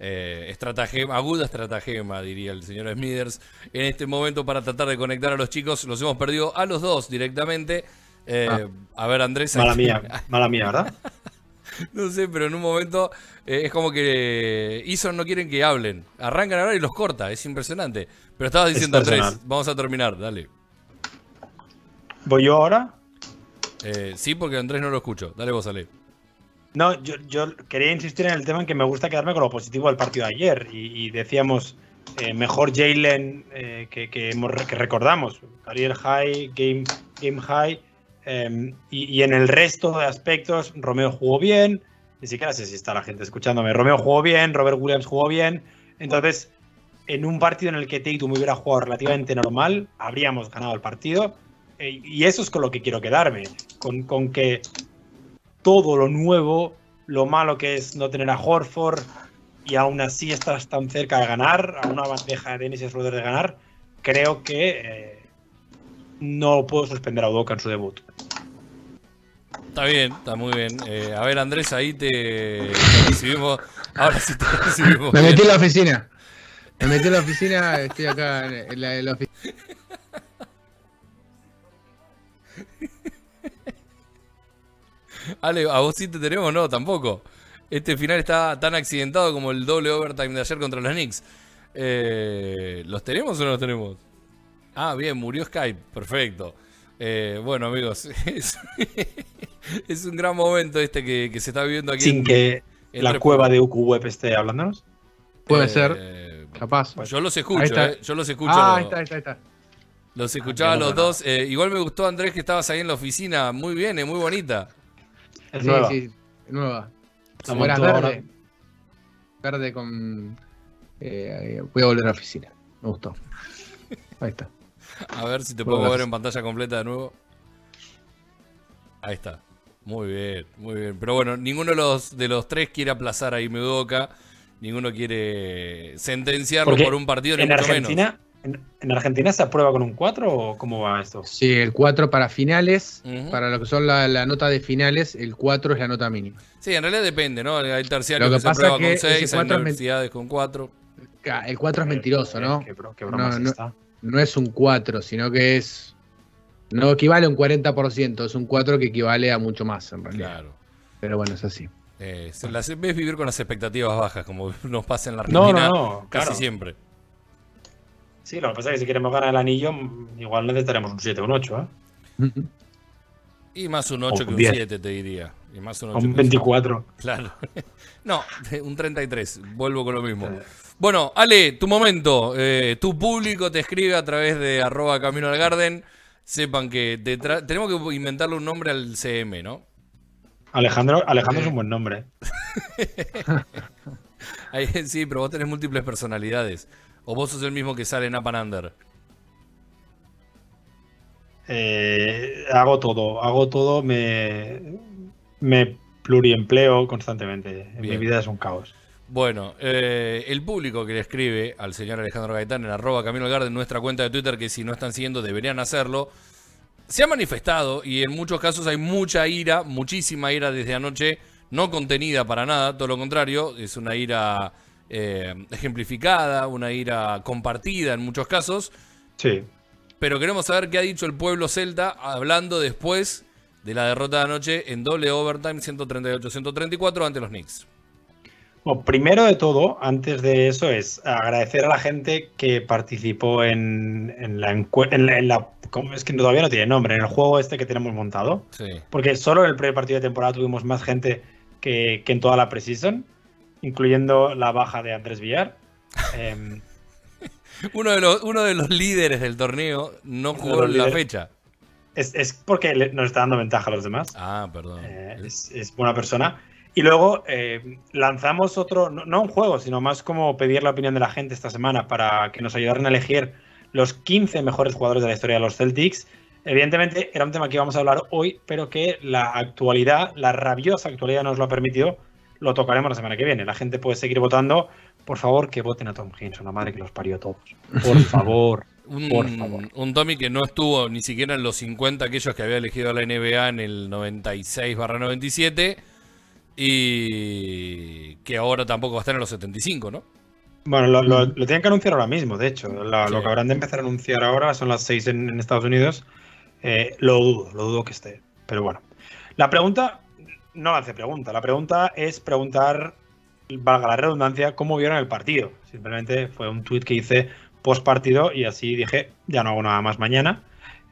eh, estratagema, aguda estratagema, diría el señor Smithers, en este momento para tratar de conectar a los chicos. Los hemos perdido a los dos directamente. Eh, A ver, Andrés. Mala aquí- mía, [LAUGHS] mala mía, ¿verdad? No sé, pero en un momento eh, es como que Ison no quieren que hablen. Arrancan ahora y los corta, es impresionante. Pero estabas diciendo Es Andrés, vamos a terminar, dale. ¿Voy yo ahora? Eh, sí, porque Andrés no lo escucho. Dale vos, Ale. No, yo, yo quería insistir en el tema en que me gusta quedarme con lo positivo del partido de ayer. Y, y decíamos, eh, mejor Jalen eh, que, que, que recordamos. Career high, game, game high. Eh, y, en el resto de aspectos, Romeo jugó bien. Ni siquiera sé si está la gente escuchándome. Romeo jugó bien, Robert Williams jugó bien. Entonces, en un partido en el que Tatum hubiera jugado relativamente normal, habríamos ganado el partido. Eh, y eso es con lo que quiero quedarme. Con, con que todo lo nuevo, lo malo que es no tener a Horford y aún así estás tan cerca de ganar, a una bandeja de Dennis Schroeder de ganar, creo que eh, no puedo suspender a Udoka en su debut. Está bien, está muy bien. Eh, a ver, Andrés, ahí te, te recibimos. Ahora sí te recibimos. Me metí en la oficina. Me metí en la oficina, estoy acá en la, en la oficina. Ale, ¿a vos sí te tenemos? No, tampoco. Este final está tan accidentado como el doble overtime de ayer contra los Knicks. Eh, ¿Los tenemos o no los tenemos? Ah, bien, murió Skype. Perfecto. Eh, bueno, amigos, [LAUGHS] es, es un gran momento este que, que se está viviendo aquí. Sin en- que en la cueva de UQ Web esté hablándonos. Puede eh, ser, capaz. Yo los Ahí escucho, está. eh, yo los escucho. Ah, ahí está, ahí está, ahí está. Los escuchaba Ah, los bueno. dos. Eh, igual me gustó, Andrés, que estabas ahí en la oficina. Muy bien, eh, muy bonita. Es Sí, nueva. sí, nueva. La montó verde. ahora. Verde con. eh, voy a volver a la oficina. Me gustó. Ahí está. A ver si te puedo ver en pantalla completa de nuevo. Ahí está. Muy bien, muy bien. Pero bueno, ninguno de los, de los tres quiere aplazar a Imedoka. Ninguno quiere sentenciarlo Porque por un partido, ni En mucho menos. Argentina, en, en Argentina se aprueba con un 4 o cómo va esto? Sí, el 4 para finales. Para lo que son la, la nota de finales, el 4 es la nota mínima. Sí, en realidad depende, ¿no? Hay terciarios Lo que, que se pasa aprueba que con ese 6, hay universidades con 4. Ca- El 4 es mentiroso, ¿no? Eh, Qué, bro- qué broma No, no. esta. No es un 4, sino que es. No equivale a un 40%, es un 4 que equivale a mucho más en realidad. Claro. Pero bueno, es así. Eh, las ves vivir con las expectativas bajas, como [LAUGHS] nos pasa en la No, Argentina no, no, casi claro. siempre. Sí, lo que pasa es que si queremos ganar el anillo, igual necesitaremos un 7 o un 8, ¿eh? [LAUGHS] Y más un 8 O que un 10. 7, te diría. Y más un O 8 un que [LAUGHS] un 24. Claro. No, un 33. Vuelvo con lo mismo. Eh. Bueno, Ale, tu momento. Eh, tu público te escribe a través de arroba camino al garden. Sepan que tenemos que inventarle un nombre al CM, ¿no? Alejandro, Alejandro Eh. es un buen nombre. [LAUGHS] Ahí- sí, pero vos tenés múltiples personalidades. O vos sos el mismo que sale en Up and Under. Eh, hago todo, hago todo, me, me pluriempleo constantemente. En mi vida es un caos. Bueno, eh, el público que le escribe al señor Alejandro Gaitán en arroba Camino al Garden, nuestra cuenta de Twitter, que si no están siguiendo deberían hacerlo, se ha manifestado y en muchos casos hay mucha ira, muchísima ira desde anoche, no contenida para nada, todo lo contrario, es una ira eh, ejemplificada, una ira compartida en muchos casos, Sí. pero queremos saber qué ha dicho el pueblo celta hablando después de la derrota de anoche en doble overtime 138-134 ante los Knicks. Bueno, primero de todo, antes de eso, es agradecer a la gente que participó en, en la encuesta. En la, en es que todavía no tiene nombre, en el juego este que tenemos montado. Sí. Porque solo en el primer partido de temporada tuvimos más gente que, que en toda la preseason, incluyendo la baja de Andrés Villar. [LAUGHS] Em, Uno de los, uno de los líderes del torneo no jugó en la líderes. fecha. Es, es porque le- nos está dando ventaja a los demás. Ah, perdón. Eh, es, es buena persona. Y luego eh, lanzamos otro, no, no un juego, sino más como pedir la opinión de la gente esta semana para que nos ayudaran a elegir los 15 mejores jugadores de la historia de los Celtics. Evidentemente era un tema que íbamos a hablar hoy, pero que la actualidad, la rabiosa actualidad nos lo ha permitido. Lo tocaremos la semana que viene. La gente puede seguir votando. Por favor, que voten a Tom Hinson, la madre que los parió a todos. Por [LAUGHS] favor. Un, Tommy que no estuvo ni siquiera en los 50 aquellos que había elegido a la NBA en el 96-97 y que ahora tampoco va a estar en los 75, ¿no? Bueno, lo, lo- lo tienen que anunciar ahora mismo, de hecho. La- Sí. Lo que habrán de empezar a anunciar ahora son las 6 en, en Estados Unidos. Eh, lo dudo, lo dudo que esté. Pero bueno. La pregunta no lancé pregunta. La pregunta es preguntar, valga la redundancia, cómo vieron el partido. Simplemente fue un tweet que hice post partido y así dije, ya no hago nada más mañana.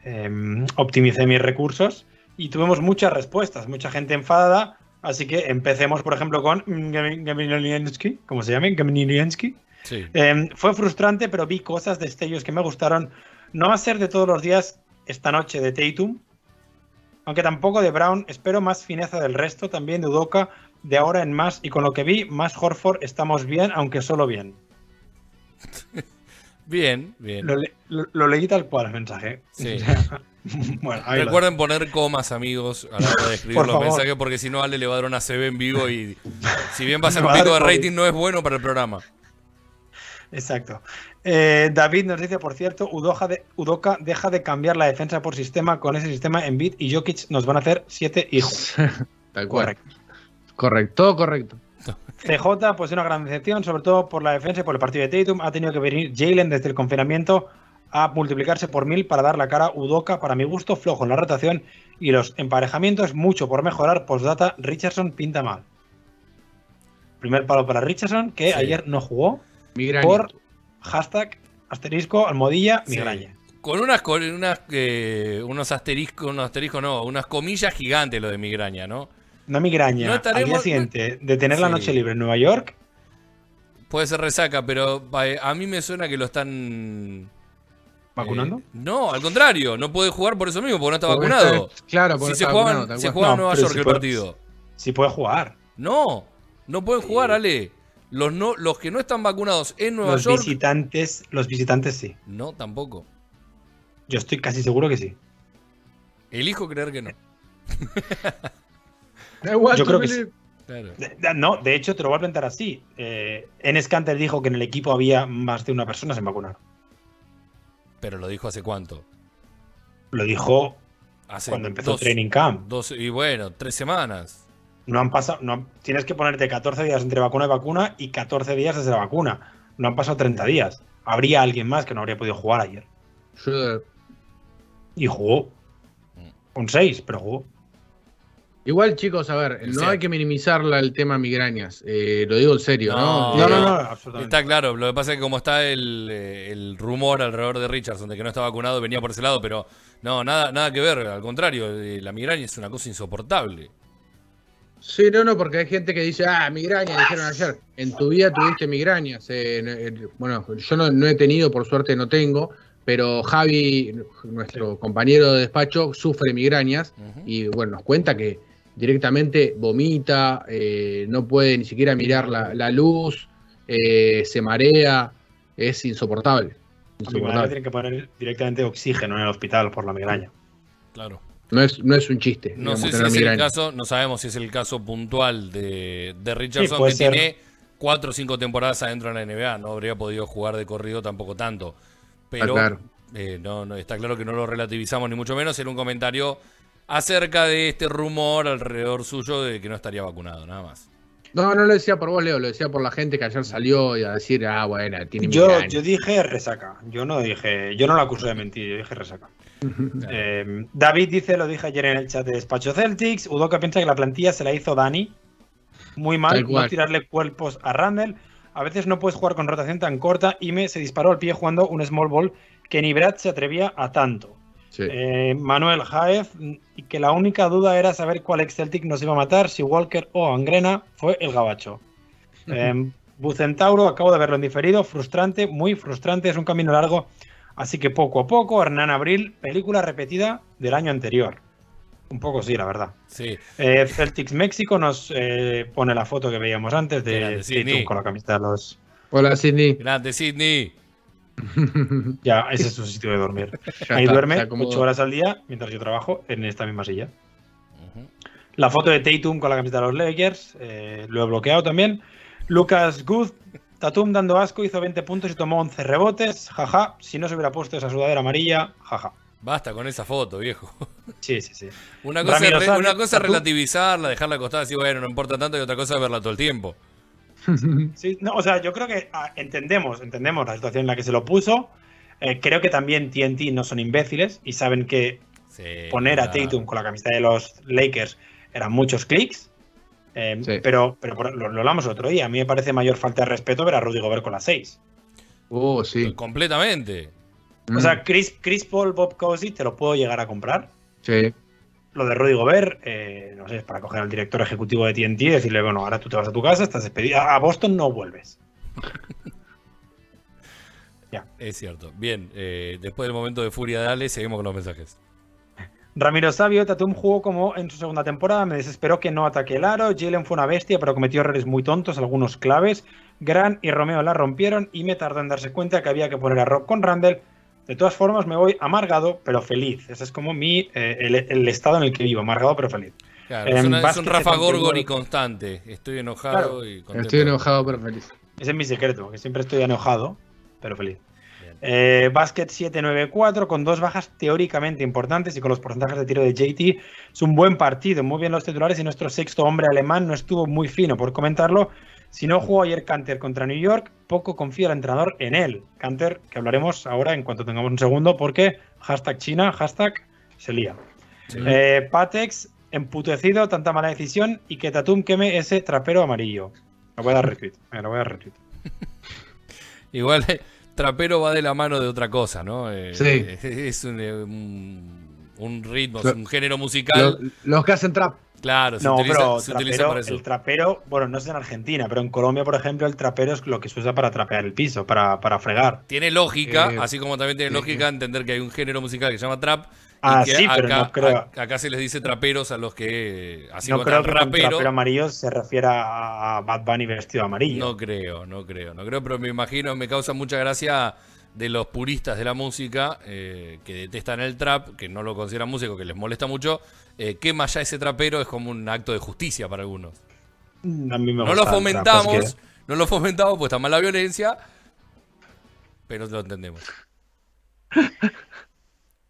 Em, optimicé mis recursos y tuvimos muchas respuestas, mucha gente enfadada. Así que empecemos, por ejemplo, con Gamiliensky, ¿cómo se llama? Gamiliensky. Sí. Em, fue frustrante, pero vi cosas, destellos que me gustaron. No va a ser de todos los días esta noche de Tatum, aunque tampoco de Brown. Espero más fineza del resto, también de Udoka, de ahora en más. Y con lo que vi, más Horford estamos bien, aunque solo bien. [LAUGHS] Bien, bien. Lo, le- lo- lo leí tal cual el mensaje. Sí. [LAUGHS] bueno, ahí lo Recuerden poner comas, amigos, a la hora de escribir Por los favor. mensajes, porque si no, Ale le va a dar una CB en vivo y si bien va a ser un [LAUGHS] pico de COVID. rating, no es bueno para el programa. Exacto. Eh, David nos dice, por cierto, Udoja de- Udoka deja de cambiar la defensa por sistema. Con ese sistema, Embiid y Jokic nos van a hacer siete hijos. [LAUGHS] Tal cual. Correcto. Correcto, todo CJ, pues una gran decepción, sobre todo por la defensa y por el partido de Tatum. Ha tenido que venir Jalen desde el confinamiento a multiplicarse por mil para dar la cara a Udoka. Para mi gusto, flojo en la rotación y los emparejamientos, mucho por mejorar. Postdata, Richardson pinta mal. Primer palo para Richardson, que Sí. ayer no jugó Migraña. por hashtag asterisco almohadilla Sí. migraña. Con unas, con unas eh, unos asteriscos, unos asteriscos no, unas comillas gigantes lo de migraña, ¿no? Una migraña No al día siguiente de tener la noche libre en Nueva York. Puede ser resaca, pero eh, a mí me suena que lo están... ¿Vacunando? eh, no, al contrario, no puede jugar por eso mismo, porque no está Porque vacunado. está- claro, si porque se está jugaba, vacunado, se cual. jugaba en No, Nueva York si el puede- partido. Sí puede jugar. No, no pueden jugar, Ale. Los, no, los que no están vacunados en Nueva Los York, visitantes, los visitantes sí. no, tampoco. Yo estoy casi seguro que sí. Elijo creer que no. [LAUGHS] Da igual, Yo creo que. Claro. De- no, de hecho, te lo voy a plantear así. Eh, Enes Kanter dijo que en el equipo había más de una persona sin vacunar. Pero lo dijo hace cuánto. Lo dijo Hace cuando empezó dos- Training Camp. dos- y bueno, tres semanas. No han pasado. No, tienes que ponerte 14 días entre vacuna y vacuna y 14 días desde la vacuna. No han pasado 30 días. Habría alguien más que no habría podido jugar ayer. Yo- Y jugó. Un 6, pero jugó. Igual, chicos, a ver, no sea- hay que minimizar la- el tema migrañas. eh, lo digo en serio, ¿no? No, No, Eh, no, no, absolutamente. Está claro, lo que pasa es que como está el, eh, el rumor alrededor de Richardson de que no está vacunado, venía por ese lado, pero no, nada, nada que ver, al contrario, eh, la migraña es una cosa insoportable. Sí, no, no, porque hay gente que dice, ah, migraña, dijeron ayer. En tu vida tuviste migrañas. eh, en- en- bueno, yo no, no he tenido, por suerte no tengo, pero Javi, nuestro compañero de despacho, sufre migrañas y bueno, nos cuenta que directamente vomita, eh, no puede ni siquiera mirar la, la luz, eh, se marea, es insoportable. Tienen que poner directamente oxígeno en el hospital por la migraña. Claro. No es, no es un chiste. No sé si es el caso, no sabemos si es el caso puntual de, de Richardson, que ser. tiene cuatro o cinco temporadas adentro en la NBA, no habría podido jugar de corrido tampoco tanto. Pero claro. eh, no, no, está claro que no lo relativizamos ni mucho menos, era un comentario acerca de este rumor alrededor suyo de que no estaría vacunado, nada más. No, no lo decía por vos, Leo, lo decía por la gente que ayer salió y a decir, ah, bueno, tiene Yo, yo dije resaca. Yo no dije. Yo no la acusé de mentir, yo dije resaca. [LAUGHS] Eh, David dice, lo dije ayer en el chat de Despacho Celtics. Udoka piensa que la plantilla se la hizo Dani. Muy mal, no tirarle cuerpos a Randall. A veces no puedes jugar con rotación tan corta y me se disparó al pie jugando un small ball que ni Brad se atrevía a tanto. Sí. Eh, Manuel Jaez, y que la única duda era saber cuál ex Celtic nos iba a matar, si Walker o Angrena, fue el gabacho. Eh, Bucentauro, acabo de verlo en diferido, frustrante, muy frustrante, es un camino largo, así que poco a poco, Hernán Abril, película repetida del año anterior. Un poco sí, la verdad. Sí, Eh, Celtics México nos eh, pone la foto que veíamos antes de Sidney. con la camiseta de los... Hola, Sidney. grande Sidney. [LAUGHS] Ya, ese es su sitio de dormir. [LAUGHS] Ahí está, duerme se acomodó. 8 horas al día mientras yo trabajo en esta misma silla. La foto de Tatum con la camiseta de los Lakers, eh, lo he bloqueado también. Lucas Good, Tatum dando asco, hizo 20 puntos y tomó 11 rebotes. Jaja, si no se hubiera puesto esa sudadera amarilla, jaja. Basta con esa foto, viejo. [LAUGHS] Sí, sí, sí. Una cosa, es, re- una cosa es relativizarla, dejarla acostada, así, bueno, no importa tanto, y otra cosa es verla todo el tiempo. [LAUGHS] Sí, no, o sea, yo creo que ah, entendemos, entendemos la situación en la que se lo puso. Eh, creo que también TNT no son imbéciles y saben que Sí, poner a. Tatum con la camiseta de los Lakers eran muchos clics. Eh, Sí. Pero, pero por- lo, lo hablamos otro día. A mí me parece mayor falta de respeto ver a Rudy Gobert con las 6. Uh, sí. Completamente. O sea, Chris, Chris Paul, Bob Cousy, te lo puedo llegar a comprar. Sí. Lo de Rudy Gobert, eh, no sé, es para coger al director ejecutivo de TNT y decirle, bueno, ahora tú te vas a tu casa, estás despedido. A Boston no vuelves. [LAUGHS] Es cierto. Bien, eh, después del momento de furia de Ale, seguimos con los mensajes. Ramiro Sabio, Tatum jugó como en su segunda temporada, me desesperó que no ataque el aro, Jalen fue una bestia, pero cometió errores muy tontos, algunos claves. Gran y Romeo la rompieron y me tardó en darse cuenta que había que poner a Rock con Randall. De todas formas, me voy amargado, pero feliz. Ese es como mi, eh, el, el estado en el que vivo, amargado, pero feliz. Claro, es, una- es un Rafa 79. Gorgoni constante. Estoy enojado Claro. y contento. Estoy enojado, pero feliz. Ese es mi secreto, que siempre estoy enojado, pero feliz. Eh, Basket 7-9-4 con dos bajas teóricamente importantes y con los porcentajes de tiro de JT. Es un buen partido, muy bien los titulares y nuestro sexto hombre alemán no estuvo muy fino por comentarlo. Si no jugó ayer Canter contra New York, poco confía el entrenador en él. Canter, que hablaremos ahora en cuanto tengamos un segundo, porque hashtag China, hashtag se lía. Sí. Eh, Patex, emputecido, tanta mala decisión y que Tatum queme ese trapero amarillo. Lo voy a dar retweet. Lo voy a dar retweet. [LAUGHS] Igual, eh, trapero va de la mano de otra cosa, ¿no? Eh, Sí. [LAUGHS] Es un, ritmo, es un género Los, musical. los que hacen trap. Claro, se No, utiliza, pero se utiliza trapero, para eso. el trapero, bueno, no es en Argentina, pero en Colombia, por ejemplo, el trapero es lo que se usa para trapear el piso, para, para fregar. Tiene lógica, Eh, así como también tiene sí. lógica entender que hay un género musical que se llama trap. Ah, sí, pero acá, no creo- acá se les dice traperos a los que. Así no creo que rapero. trapero amarillo se refiera a Bad Bunny vestido amarillo. No creo, no creo, no creo, pero me imagino, me causa mucha gracia de los puristas de la música eh, que detestan el trap, que no lo consideran músico, que les molesta mucho, eh, que más allá ese trapero es como un acto de justicia para algunos. A mí me No lo trap, fomentamos, que- no lo fomentamos, pues está mal la violencia, pero lo entendemos. [LAUGHS]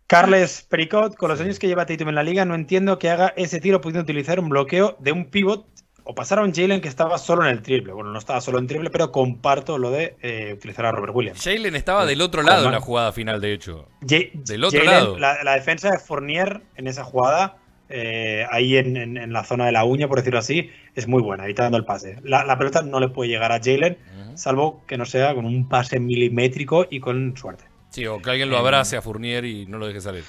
Carles Pericot, con los años que lleva Tatum en la liga, no entiendo que haga ese tiro pudiendo utilizar un bloqueo de un pivot o pasar a un Jalen que estaba solo en el triple. Bueno, no estaba solo en triple, pero comparto lo de eh, utilizar a Robert Williams. Jalen estaba del otro lado en la jugada final, de hecho. Del otro lado. La, la defensa de Fournier en esa jugada, eh, ahí en, en- en la zona de la uña, por decirlo así, es muy buena, evitando el pase. La, la pelota no le puede llegar a Jalen, salvo que no sea con un pase milimétrico y con suerte. Sí, o que alguien lo abrace a Fournier y no lo deje salir.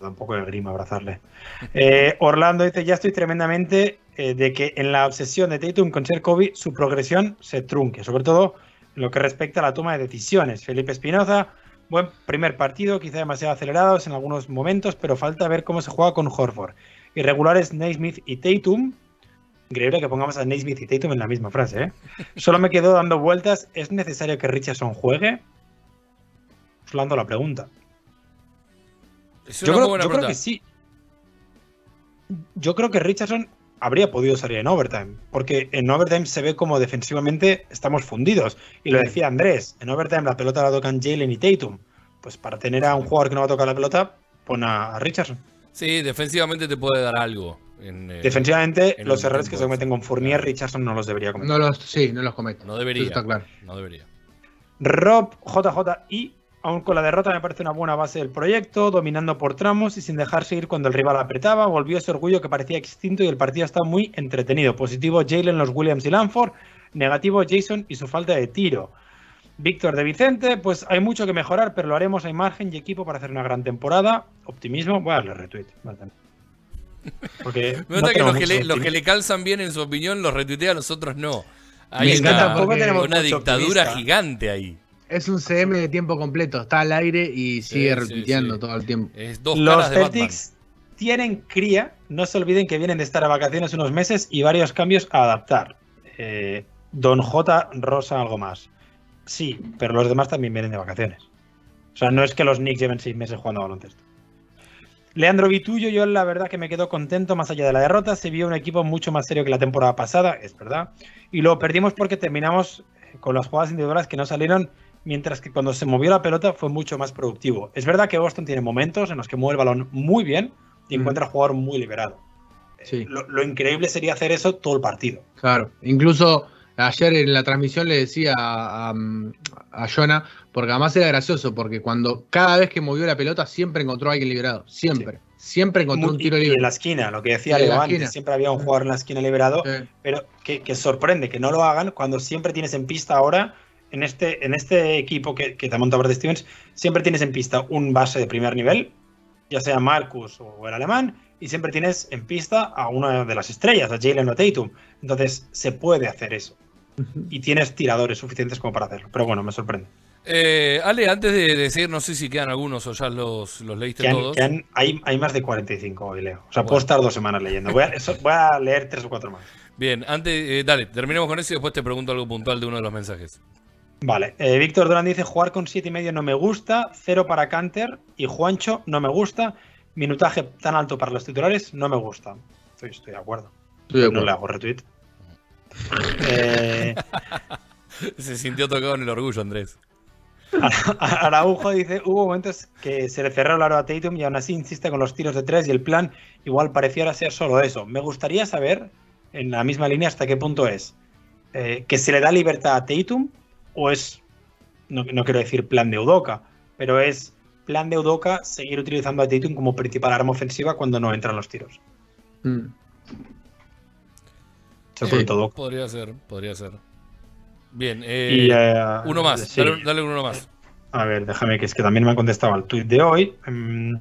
Da un poco de grima abrazarle. [LAUGHS] Eh, Orlando dice: Ya estoy tremendamente eh, de que en la obsesión de Tatum con Kobe, su progresión se trunque, sobre todo en lo que respecta a la toma de decisiones. Felipe Espinoza, buen primer partido, quizá demasiado acelerados en algunos momentos, pero falta ver cómo se juega con Horford. Irregulares Naismith y Tatum. Increíble que pongamos a Naismith y Tatum en la misma frase, ¿eh? Solo me quedo dando vueltas. ¿Es necesario que Richardson juegue? Os lanzo la pregunta. Es Yo, creo, buena yo creo que sí. Yo creo que Richardson habría podido salir en overtime, porque en overtime se ve como defensivamente estamos fundidos. Y lo decía Andrés, en overtime la pelota la tocan Jalen y Tatum. Pues para tener a un jugador que no va a tocar la pelota, pon a, Richardson. Sí, defensivamente te puede dar algo. en, eh, Defensivamente, en los errores que se cometen con Fournier, claro. Richardson no los debería cometer. No los, sí, no los comete. No debería. Eso está claro. No debería. Rob JJI, aún con la derrota, me parece una buena base del proyecto, dominando por tramos y sin dejarse ir cuando el rival apretaba. Volvió ese orgullo que parecía extinto y el partido está muy entretenido. Positivo Jalen, los Williams y Lanford. Negativo Jason y su falta de tiro. Víctor de Vicente, pues hay mucho que mejorar, pero lo haremos. Hay margen y equipo para hacer una gran temporada. Optimismo, voy a darle retweet. Porque [LAUGHS] Me no gusta que, los que, le, los que optimismo. le calzan bien en su opinión los retuitea, los otros no. Hay Me una, una dictadura optimista. gigante ahí. Es un CM de tiempo completo. Está al aire y sigue sí, repitiendo sí. todo el tiempo. Es dos Los caras de Batman. Celtics tienen cría. No se olviden que vienen de estar a vacaciones unos meses y varios cambios a adaptar. Eh, Don J. Rosa, algo más. Sí, pero los demás también vienen de vacaciones. O sea, no es que los Knicks lleven seis meses jugando a baloncesto. Leandro Vitullo, yo la verdad que me quedo contento más allá de la derrota. Se vio un equipo mucho más serio que la temporada pasada, es verdad. Y lo perdimos porque terminamos con las jugadas individuales que no salieron, mientras que cuando se movió la pelota fue mucho más productivo. Es verdad que Boston tiene momentos en los que mueve el balón muy bien y Mm. encuentra al jugador muy liberado. Eh, Sí. Lo, lo increíble sería hacer eso todo el partido. Claro. Incluso Ayer en la transmisión le decía a, a, a Jonah, porque además era gracioso, porque cuando cada vez que movió la pelota siempre encontró a alguien liberado. Siempre. Siempre encontró un tiro Y libre. en la esquina, lo que decía Leo antes, siempre había un jugador en la esquina liberado, Sí. pero que, que sorprende que no lo hagan cuando siempre tienes en pista ahora, en este, en este equipo que, que te ha montado Brad Stevens, siempre tienes en pista un base de primer nivel, ya sea Marcus o el alemán, y siempre tienes en pista a una de las estrellas, a Jalen o Tatum. Entonces se puede hacer eso. Y tienes tiradores suficientes como para hacerlo. Pero bueno, me sorprende. Eh, Ale, antes de decir, no sé si quedan algunos o ya los, los leíste han- todos. han- hay, hay más de 45 hoy, Leo. O sea, Bueno. puedo estar dos semanas leyendo. Voy a, eso- voy a leer tres o cuatro más. Bien, antes, eh, dale, terminemos con eso y después te pregunto algo puntual de uno de los mensajes. Vale, eh, Víctor Durán dice jugar con siete y medio no me gusta, cero para Canter y Juancho no me gusta, minutaje tan alto para los titulares no me gusta. Estoy, estoy de acuerdo. Estoy de No le hago retweet. [LAUGHS] Eh, Se sintió tocado en el orgullo, Andrés. [LAUGHS] Araujo dice, hubo momentos que se le cerró el aro a Tatum y aún así insiste con los tiros de tres y el plan igual pareciera ser solo eso. Me gustaría saber, en la misma línea, hasta qué punto es eh, que se le da libertad a Tatum o es, no, no quiero decir plan de Udoca, pero es plan de Udoca seguir utilizando a Tatum como principal arma ofensiva cuando no entran los tiros. Mm. Se Sí. todo. Podría ser, podría ser. Bien, eh, Y, eh, uno más, sí. dale, dale uno más. A ver, déjame que es que también me han contestado al tuit de hoy. Mm,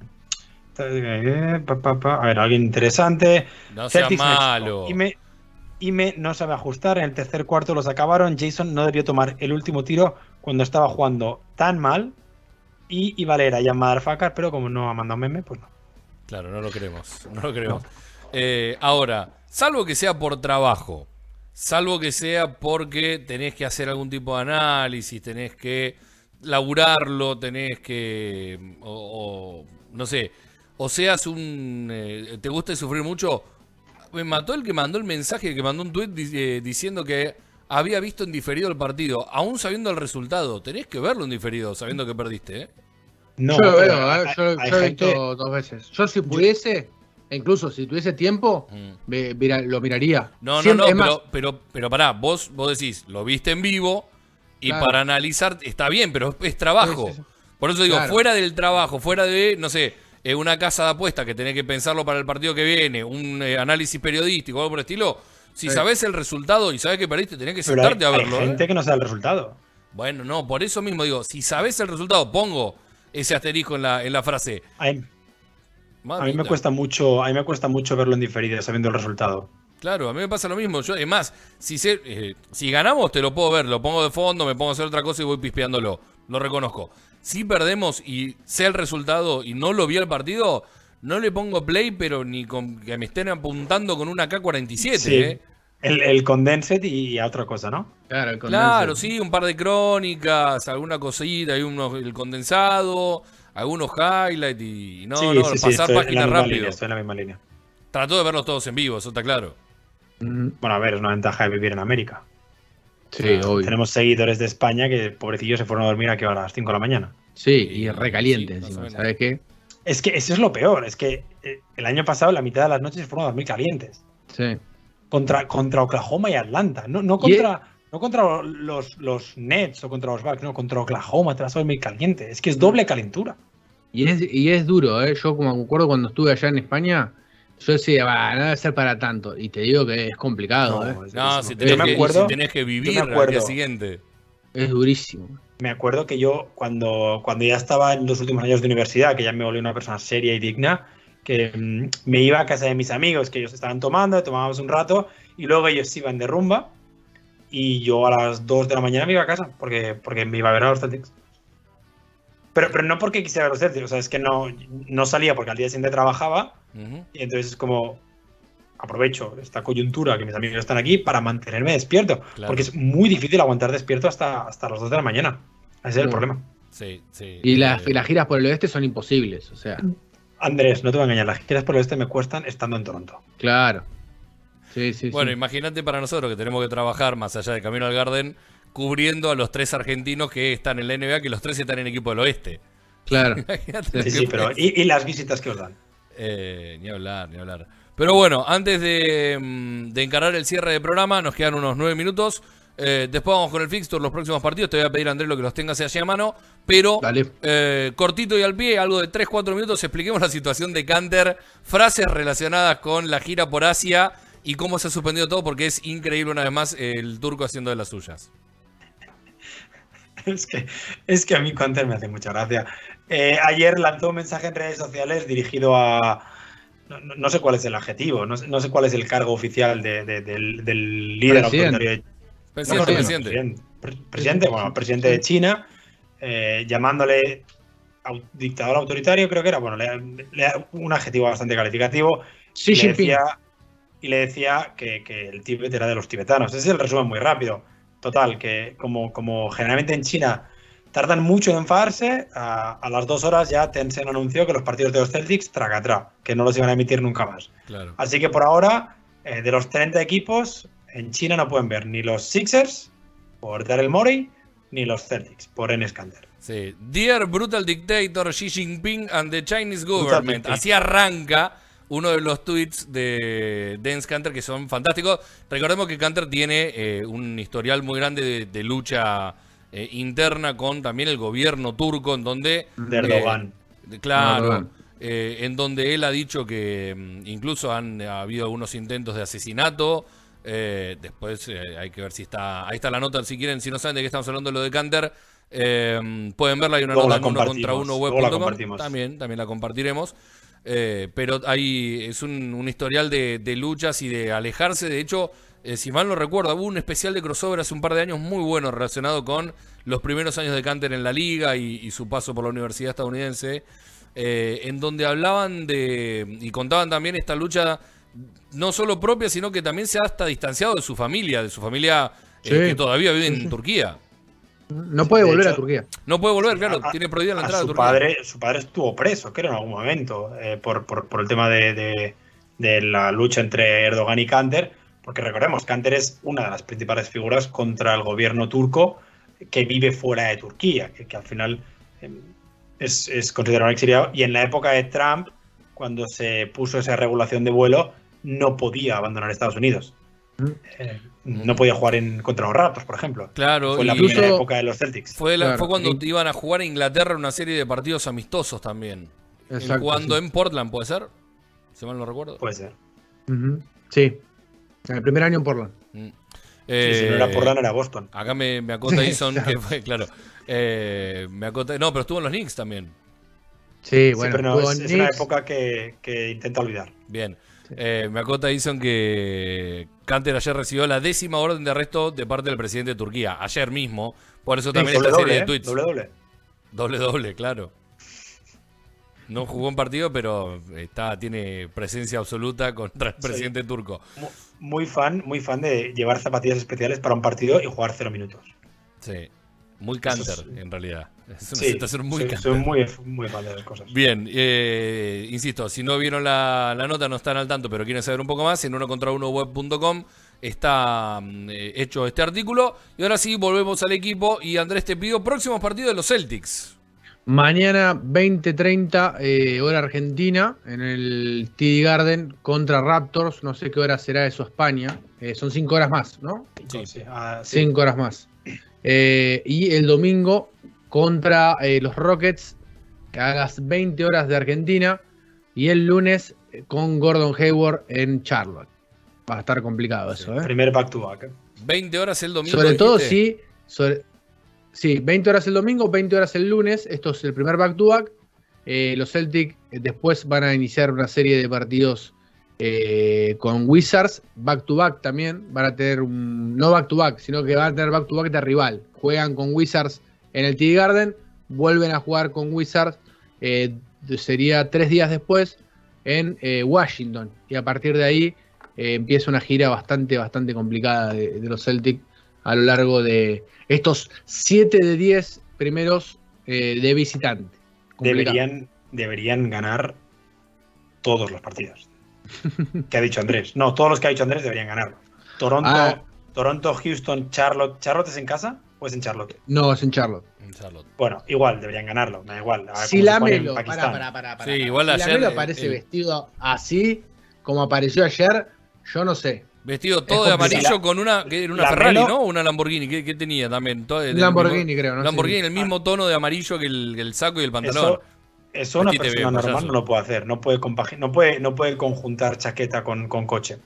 eh. A ver, alguien interesante. No sea Celtics malo. Ime, Ime no sabe ajustar. En el tercer cuarto los acabaron. Jason no debió tomar el último tiro cuando estaba jugando tan mal. Y iba a leer a Jan Motherfucker, pero como no ha mandado meme, pues no. Claro, no lo queremos, no lo queremos. Eh, ahora, salvo que sea por trabajo, salvo que sea porque tenés que hacer algún tipo de análisis, tenés que laburarlo, tenés que, o, no sé, o seas un, eh, te gusta sufrir mucho. Me mató el que mandó el mensaje, el que mandó un tweet diciendo que había visto en diferido el partido, aún sabiendo el resultado. Tenés que verlo en diferido, sabiendo que perdiste, ¿eh? No, yo lo veo, ¿eh? yo, hay yo he gente- visto dos veces. Yo si pudiese, e incluso si tuviese tiempo, Mm. mira- lo miraría. No, Siempre- no, no, más, pero, pero, pero pará, vos, vos decís, lo viste en vivo y Claro. para analizar está bien, pero es, es trabajo. Sí, sí, sí. Por eso digo, Claro. fuera del trabajo, fuera de, no sé, eh, una casa de apuesta que tenés que pensarlo para el partido que viene, un eh, análisis periodístico algo por el estilo, si Sí. sabés el resultado y sabés que perdiste, tenés que pero hay, sentarte a hay verlo. ¿eh? gente que no sabe el resultado. Bueno, no, por eso mismo digo, si sabés el resultado, pongo ese asterisco en la, en la frase. Hay- A mí me cuesta mucho, a mí me cuesta mucho verlo en diferido sabiendo el resultado. Claro, a mí me pasa lo mismo. Yo, es más, si, sé, eh, si ganamos, te lo puedo ver, lo pongo de fondo, me pongo a hacer otra cosa y voy pispeándolo. Lo reconozco. Si perdemos y sé el resultado y no lo vi el partido, no le pongo play, pero ni con que me estén apuntando con una K-47, Sí. ¿eh? El, el condensed y a otra cosa, ¿no? Claro, el Claro, sí, un par de crónicas, alguna cosita, hay unos, el condensado, algunos highlights y no, sí, no, sí, pasar estoy misma rápido. línea, estoy en la misma línea. Trato de verlos todos en vivo, eso está claro. Mm, Bueno, a ver, es una ventaja de vivir en América. Sí, obvio. Tenemos seguidores de España que, pobrecillos, se fueron a dormir aquí a las 5 de la mañana. Sí, y recaliente sí, más o encima, menos. ¿sabes qué? Es que eso es lo peor, es que eh, el año pasado la mitad de las noches se fueron a dormir calientes. Sí. Contra, contra Oklahoma y Atlanta. No, no Y contra, no contra los, los Nets o contra los Bucks, no, contra Oklahoma te vas a dormir caliente. Es que es doble calentura. Y es, y es duro, ¿eh? Yo como me acuerdo cuando estuve allá en España, yo decía, va, no debe ser para tanto. Y te digo que es complicado, ¿eh? es- No, si tenés, me que, acuerdo, si tenés que vivir al acuerdo. día siguiente. Es durísimo. me acuerdo que yo cuando, cuando ya estaba en los últimos años de universidad, que ya me volví una persona seria y digna, que mm, me iba a casa de mis amigos, que ellos estaban tomando, tomábamos un rato, y luego ellos iban de rumba, y yo a las 2 de la mañana me iba a casa, porque, porque me iba a ver a los Celtics. Pero, pero no porque quisiera ver a los Celtics, o sea, es que no, no salía porque al día siguiente trabajaba, Y entonces es como aprovecho esta coyuntura que mis amigos están aquí para mantenerme despierto, Claro. porque es muy difícil aguantar despierto hasta, hasta las 2 de la mañana. Ese es el No. problema. Sí, sí. Y las, Eh, y las giras por el oeste son imposibles, o sea, Andrés, no te voy a engañar, las giras por el este me cuestan estando en Toronto. claro. Sí, sí, Bueno, sí. imagínate para nosotros que tenemos que trabajar más allá de Camino al Garden, cubriendo a los tres argentinos que están en la NBA, que los tres están en equipo del oeste. Claro. [LAUGHS] Sí, sí, pero puede ¿y, y las visitas que os dan? Eh, ni hablar, ni hablar. Pero bueno, antes de, mm, de encarar el cierre del programa, nos quedan unos nueve minutos. Eh, después vamos con el fixture, los próximos partidos. Te voy a pedir, Andrés, lo que los tengas allí a mano. Pero, Dale. eh, cortito y al pie, algo de 3-4 minutos, expliquemos la situación de Canter, frases relacionadas con la gira por Asia y cómo se ha suspendido todo, porque es increíble una vez más el turco haciendo de las suyas. [LAUGHS] Es que, es que a mí Conter me hace mucha gracia. Eh, ayer lanzó un mensaje en redes sociales dirigido a. No, no- no sé cuál es el adjetivo, no sé, no sé cuál es el cargo oficial de- de- del, del líder Presidente. autoritario de Presidente, no, no, presidente. presidente. Pre- presidente, bueno, presidente de China, eh, llamándole au- dictador autoritario, creo que era, bueno, le- le- un adjetivo bastante calificativo. Y le decía, y le decía que, que el Tíbet era de los tibetanos. Ese es el resumen muy rápido. Total, que como, como generalmente en China tardan mucho en enfadarse, a, a las dos horas ya Tencent anunció que los partidos de los Celtics, tracatrá, que no los iban a emitir nunca más. Claro. Así que por ahora, eh, de los 30 equipos, en China no pueden ver ni los Sixers por Daryl Morey, ni los Celtics por Enes Kanter. Sí. Dear Brutal Dictator Xi Jinping and the Chinese Government. Así arranca uno de los tweets de Dance Canter que son fantásticos. Recordemos que Canter tiene eh, un historial muy grande de, de lucha eh, interna con también el gobierno turco, en donde. De Erdogan. eh, claro. Erdogan. eh, en donde él ha dicho que mm, incluso han ha habido algunos intentos de asesinato. eh, después eh, hay que ver si está. Ahí está la nota, si quieren, si no saben de qué estamos hablando, lo de Canter. eh, pueden verla, hay una Luego nota en uno contra uno web.com. compartimos. También, también la compartiremos. Eh, pero hay, es un, un historial de, de luchas y de alejarse. De hecho, eh, si mal no recuerdo, hubo un especial de crossover hace un par de años muy bueno relacionado con los primeros años de Canter en la liga y, y su paso por la universidad estadounidense, eh, en donde hablaban de y contaban también esta lucha no solo propia, sino que también se ha hasta distanciado de su familia, de su familia eh, Sí. que todavía vive en Turquía. No puede De volver a Turquía. No puede volver, claro, A- tiene prohibida la entrada a su Turquía. padre, su padre estuvo preso, creo, en algún momento, eh, por, por- por el tema de, de- de la lucha entre Erdogan y Kanter, porque recordemos, Kanter es una de las principales figuras contra el gobierno turco que vive fuera de Turquía, que, que al final eh, es, es considerado un exiliado. Y en la época de Trump, cuando se puso esa regulación de vuelo, no podía abandonar Estados Unidos. Mm. Eh, no podía jugar en, contra los Raptors, por ejemplo. Claro, Fue la primera época de los Celtics. Fue, la- Claro, fue cuando y- iban a jugar a Inglaterra una serie de partidos amistosos también. Exacto, Jugando sí. en Portland, ¿puede ser? Si mal no recuerdo. Puede ser. Ujú. Sí. En el primer año en Portland. Mm. Sí, si no Eh, era Portland, era Boston. Acá me, me acota [LAUGHS] Eason, que fue, claro. Eh, me acota, no, pero estuvo en los Knicks también. Sí, Sí, bueno. pero no, jugó es, una época que, que intenta olvidar. Bien. Eh, me acota Eason que Canter ayer recibió la décima orden de arresto de parte del presidente de Turquía. Ayer mismo. Por eso también esta doble, serie ¿eh? de tweets. doble, doble. Doble, doble, claro. No jugó un partido, pero está, tiene presencia absoluta contra el Sí. presidente turco. Mu- Muy fan, muy fan de llevar zapatillas especiales para un partido y jugar cero minutos. Sí. Muy canter, es- en realidad. Es una Sí, situación muy soy muy, muy fan de esas cosas. Bien, eh, insisto, si no vieron la, la nota, no están al tanto, pero quieren saber un poco más, en uno contra uno web.com está eh, hecho este artículo. Y ahora sí, volvemos al equipo. Y Andrés, te pido próximos partidos de los Celtics. Mañana 20:30 eh, hora argentina en el TD Garden contra Raptors. No sé qué hora será eso España. Eh, son cinco horas más, ¿no? Sí, sí, ah, sí. Cinco horas más. Eh, y el domingo contra eh, los Rockets a las 20 horas de Argentina. Y el lunes con Gordon Hayward en Charlotte. Va a estar complicado eso, ¿eh? Primer back to back. ¿eh? 20 horas el domingo. Sobre todo dijiste. si. sobre- sí, 20 horas el domingo, 20 horas el lunes. Esto es el primer back-to-back. Eh, los Celtic eh, después van a iniciar una serie de partidos eh, con Wizards. Back-to-back también. Van a tener un. No back-to-back, sino que van a tener back-to-back de rival. Juegan con Wizards en el TD Garden. Vuelven a jugar con Wizards. sería tres días después en Washington. Y a partir de ahí empieza una gira bastante, bastante complicada de, de los Celtic a lo largo de estos 7 de 10 primeros eh, de visitante. Complicado. Deberían, deberían ganar todos los partidos. [LAUGHS] ¿Qué ha dicho Andrés? No, todos los que ha dicho Andrés deberían ganarlos. Toronto, Ah. Toronto, Houston, Charlotte. ¿Charlotte es en casa o es en Charlotte? No, es en Charlotte. En Charlotte. Bueno, igual deberían ganarlo, da igual. A ver Si Lamelo, para, para, para, Sí, igual ayer, Lamelo aparece vestido así como apareció ayer, yo no sé. Vestido todo de amarillo con una, que era una Ferrari, Melo- ¿no? Una Lamborghini. ¿Qué, qué tenía también? Todo Lamborghini, mismo- creo, no. Lamborghini, el mismo tono de amarillo que el, que el saco y el pantalón. Eso, eso una persona veo, normal payaso. no lo puede hacer. No puede, no puede, no puede conjuntar chaqueta con, con coche.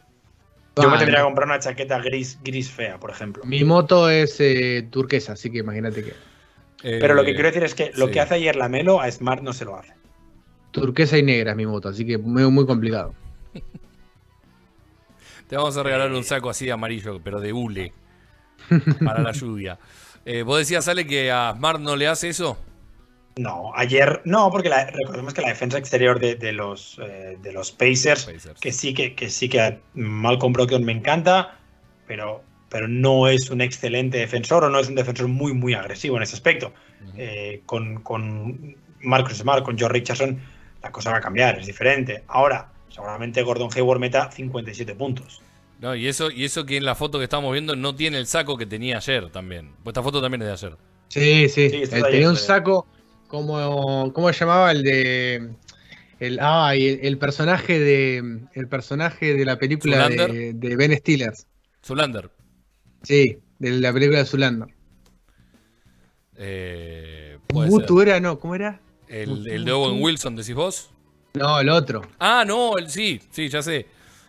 Yo me tendría que comprar una chaqueta gris, gris fea, por ejemplo. Mi moto es eh, turquesa, así que imagínate que. Eh, Pero lo que quiero decir es que lo sí. que hace ayer la Melo a Smart no se lo hace. Turquesa y negra es mi moto, así que muy, muy complicado. Te vamos a regalar un saco así de amarillo, pero de hule. para la lluvia. [LAUGHS] Eh, ¿Vos decías, Ale, que a Smart no le hace eso? No, ayer no, porque la- recordemos que la defensa exterior de, de los, eh, de los Pacers, Pacers. que sí que, que sí que Malcolm Brogdon me encanta, pero, pero no es un excelente defensor o no es un defensor muy, muy agresivo en ese aspecto. Eh, con, con Marcus Smart, con George Richardson, la cosa va a cambiar, es diferente. Ahora, seguramente Gordon Hayward meta 57 puntos. No, y eso, y eso que en la foto que estamos viendo no tiene el saco que tenía ayer también. Pues esta foto también es de ayer. Sí, sí. Es tenía un saco como. ¿Cómo se llamaba? El de. El, ah, y el, el personaje de. El personaje de la película de, Ben Stiller. Zulander. Sí, de la película de Zulander. Eh, puede Mutu ser. era, no, ¿cómo era? El, el de Owen Wilson, decís vos. No, el otro. Ah, no, el, sí, sí, ya sé.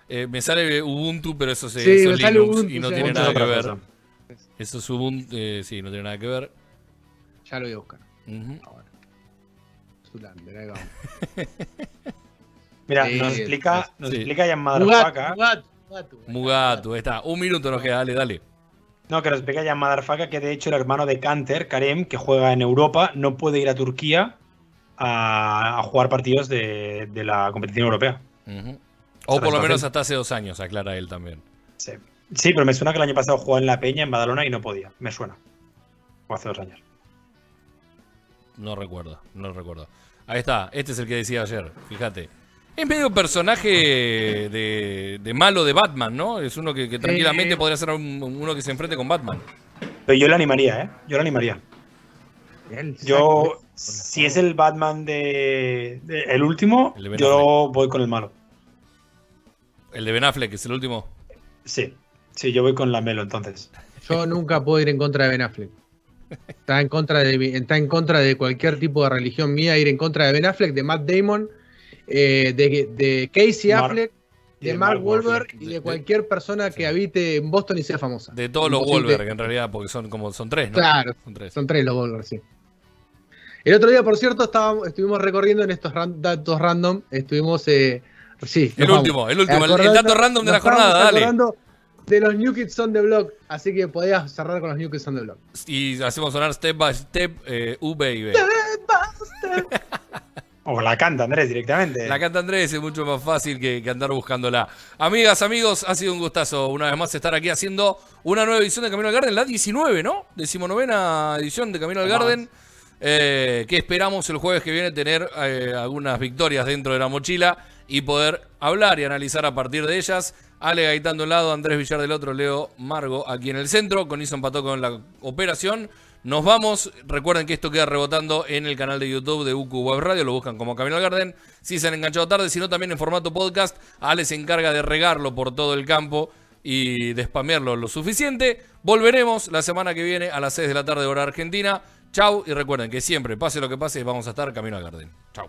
Eh, me sale Ubuntu, pero eso, se, Sí, eso es sale Linux Ubuntu, y no sí. tiene Ubuntu nada que ver. cosa. Eso es Ubuntu, eh, sí, no tiene nada que ver. Ya lo voy a buscar. Ahora. Zulander, ahí vamos. [LAUGHS] Mira, Sí, nos explica, nos sí. explica ya Mugatu. Mugatu, Mugatu. Mugatu, ahí está. Un minuto nos queda, dale, dale. No, que nos explica ya que de hecho el hermano de Canter, Karem, que juega en Europa, no puede ir a Turquía a, a jugar partidos de, de la competición europea. O por lo menos hasta hace dos años, aclara él también. Sí. Sí, pero me suena que el año pasado jugó en La Peña, en Badalona, y no podía. Me suena. O hace dos años. No recuerdo, no recuerdo. Ahí está, este es el que decía ayer, fíjate. Es medio personaje de, de malo de Batman, ¿no? Es uno que, que tranquilamente podría ser un- uno que se enfrente con Batman. Pero yo le animaría, ¿eh? Yo le animaría. Yo, si es el Batman de, de- el último, El de Ben yo voy con el malo. El de Ben Affleck, que es el último. Sí. Sí, yo voy con la Melo entonces. Yo nunca puedo ir en contra de Ben Affleck. Está en contra de mi- está en contra de cualquier tipo de religión mía ir en contra de Ben Affleck, de Matt Damon, eh, de, de Casey Mar- Affleck, de de Mark Mark Wahlberg Wahlberg. y De- de cualquier persona que habite en Boston y sea famosa. De todos los. Wolverine, en realidad, porque son como son tres, ¿no? Claro, Son tres. son tres los Wahlberg, sí. El otro día, por cierto, estábamos, estuvimos recorriendo en estos ran- datos random, estuvimos, eh, sí. El vamos. último, el último, el- dato random de la jornada, dale. De los New Kids on the Block, así que podías cerrar con los New Kids on the Block. Y hacemos sonar step by step, eh, U baby. [LAUGHS] O la canta Andrés directamente. La canta Andrés es mucho más fácil que, que andar buscándola. Amigas, amigos, ha sido un gustazo una vez más estar aquí haciendo una nueva edición de Camino al Garden, la 19, ¿no? Decimonovena edición de Camino al Más. Eh, que esperamos el jueves que viene tener eh, algunas victorias dentro de la mochila y poder hablar y analizar a partir de ellas. Ale Gaitán de un lado, Andrés Villar del otro, Leo Margo aquí en el centro. Con eso empató con la operación. Nos vamos. Recuerden que esto queda rebotando en el canal de YouTube de UQ Web Radio. Lo buscan como Camino al Garden. Si se han enganchado tarde, sino también en formato podcast. Ale se encarga de regarlo por todo el campo y de spamearlo lo suficiente. Volveremos la semana que viene a las 6 de la tarde hora argentina. Chau y recuerden que siempre, pase lo que pase, vamos a estar Camino al Garden. Chau.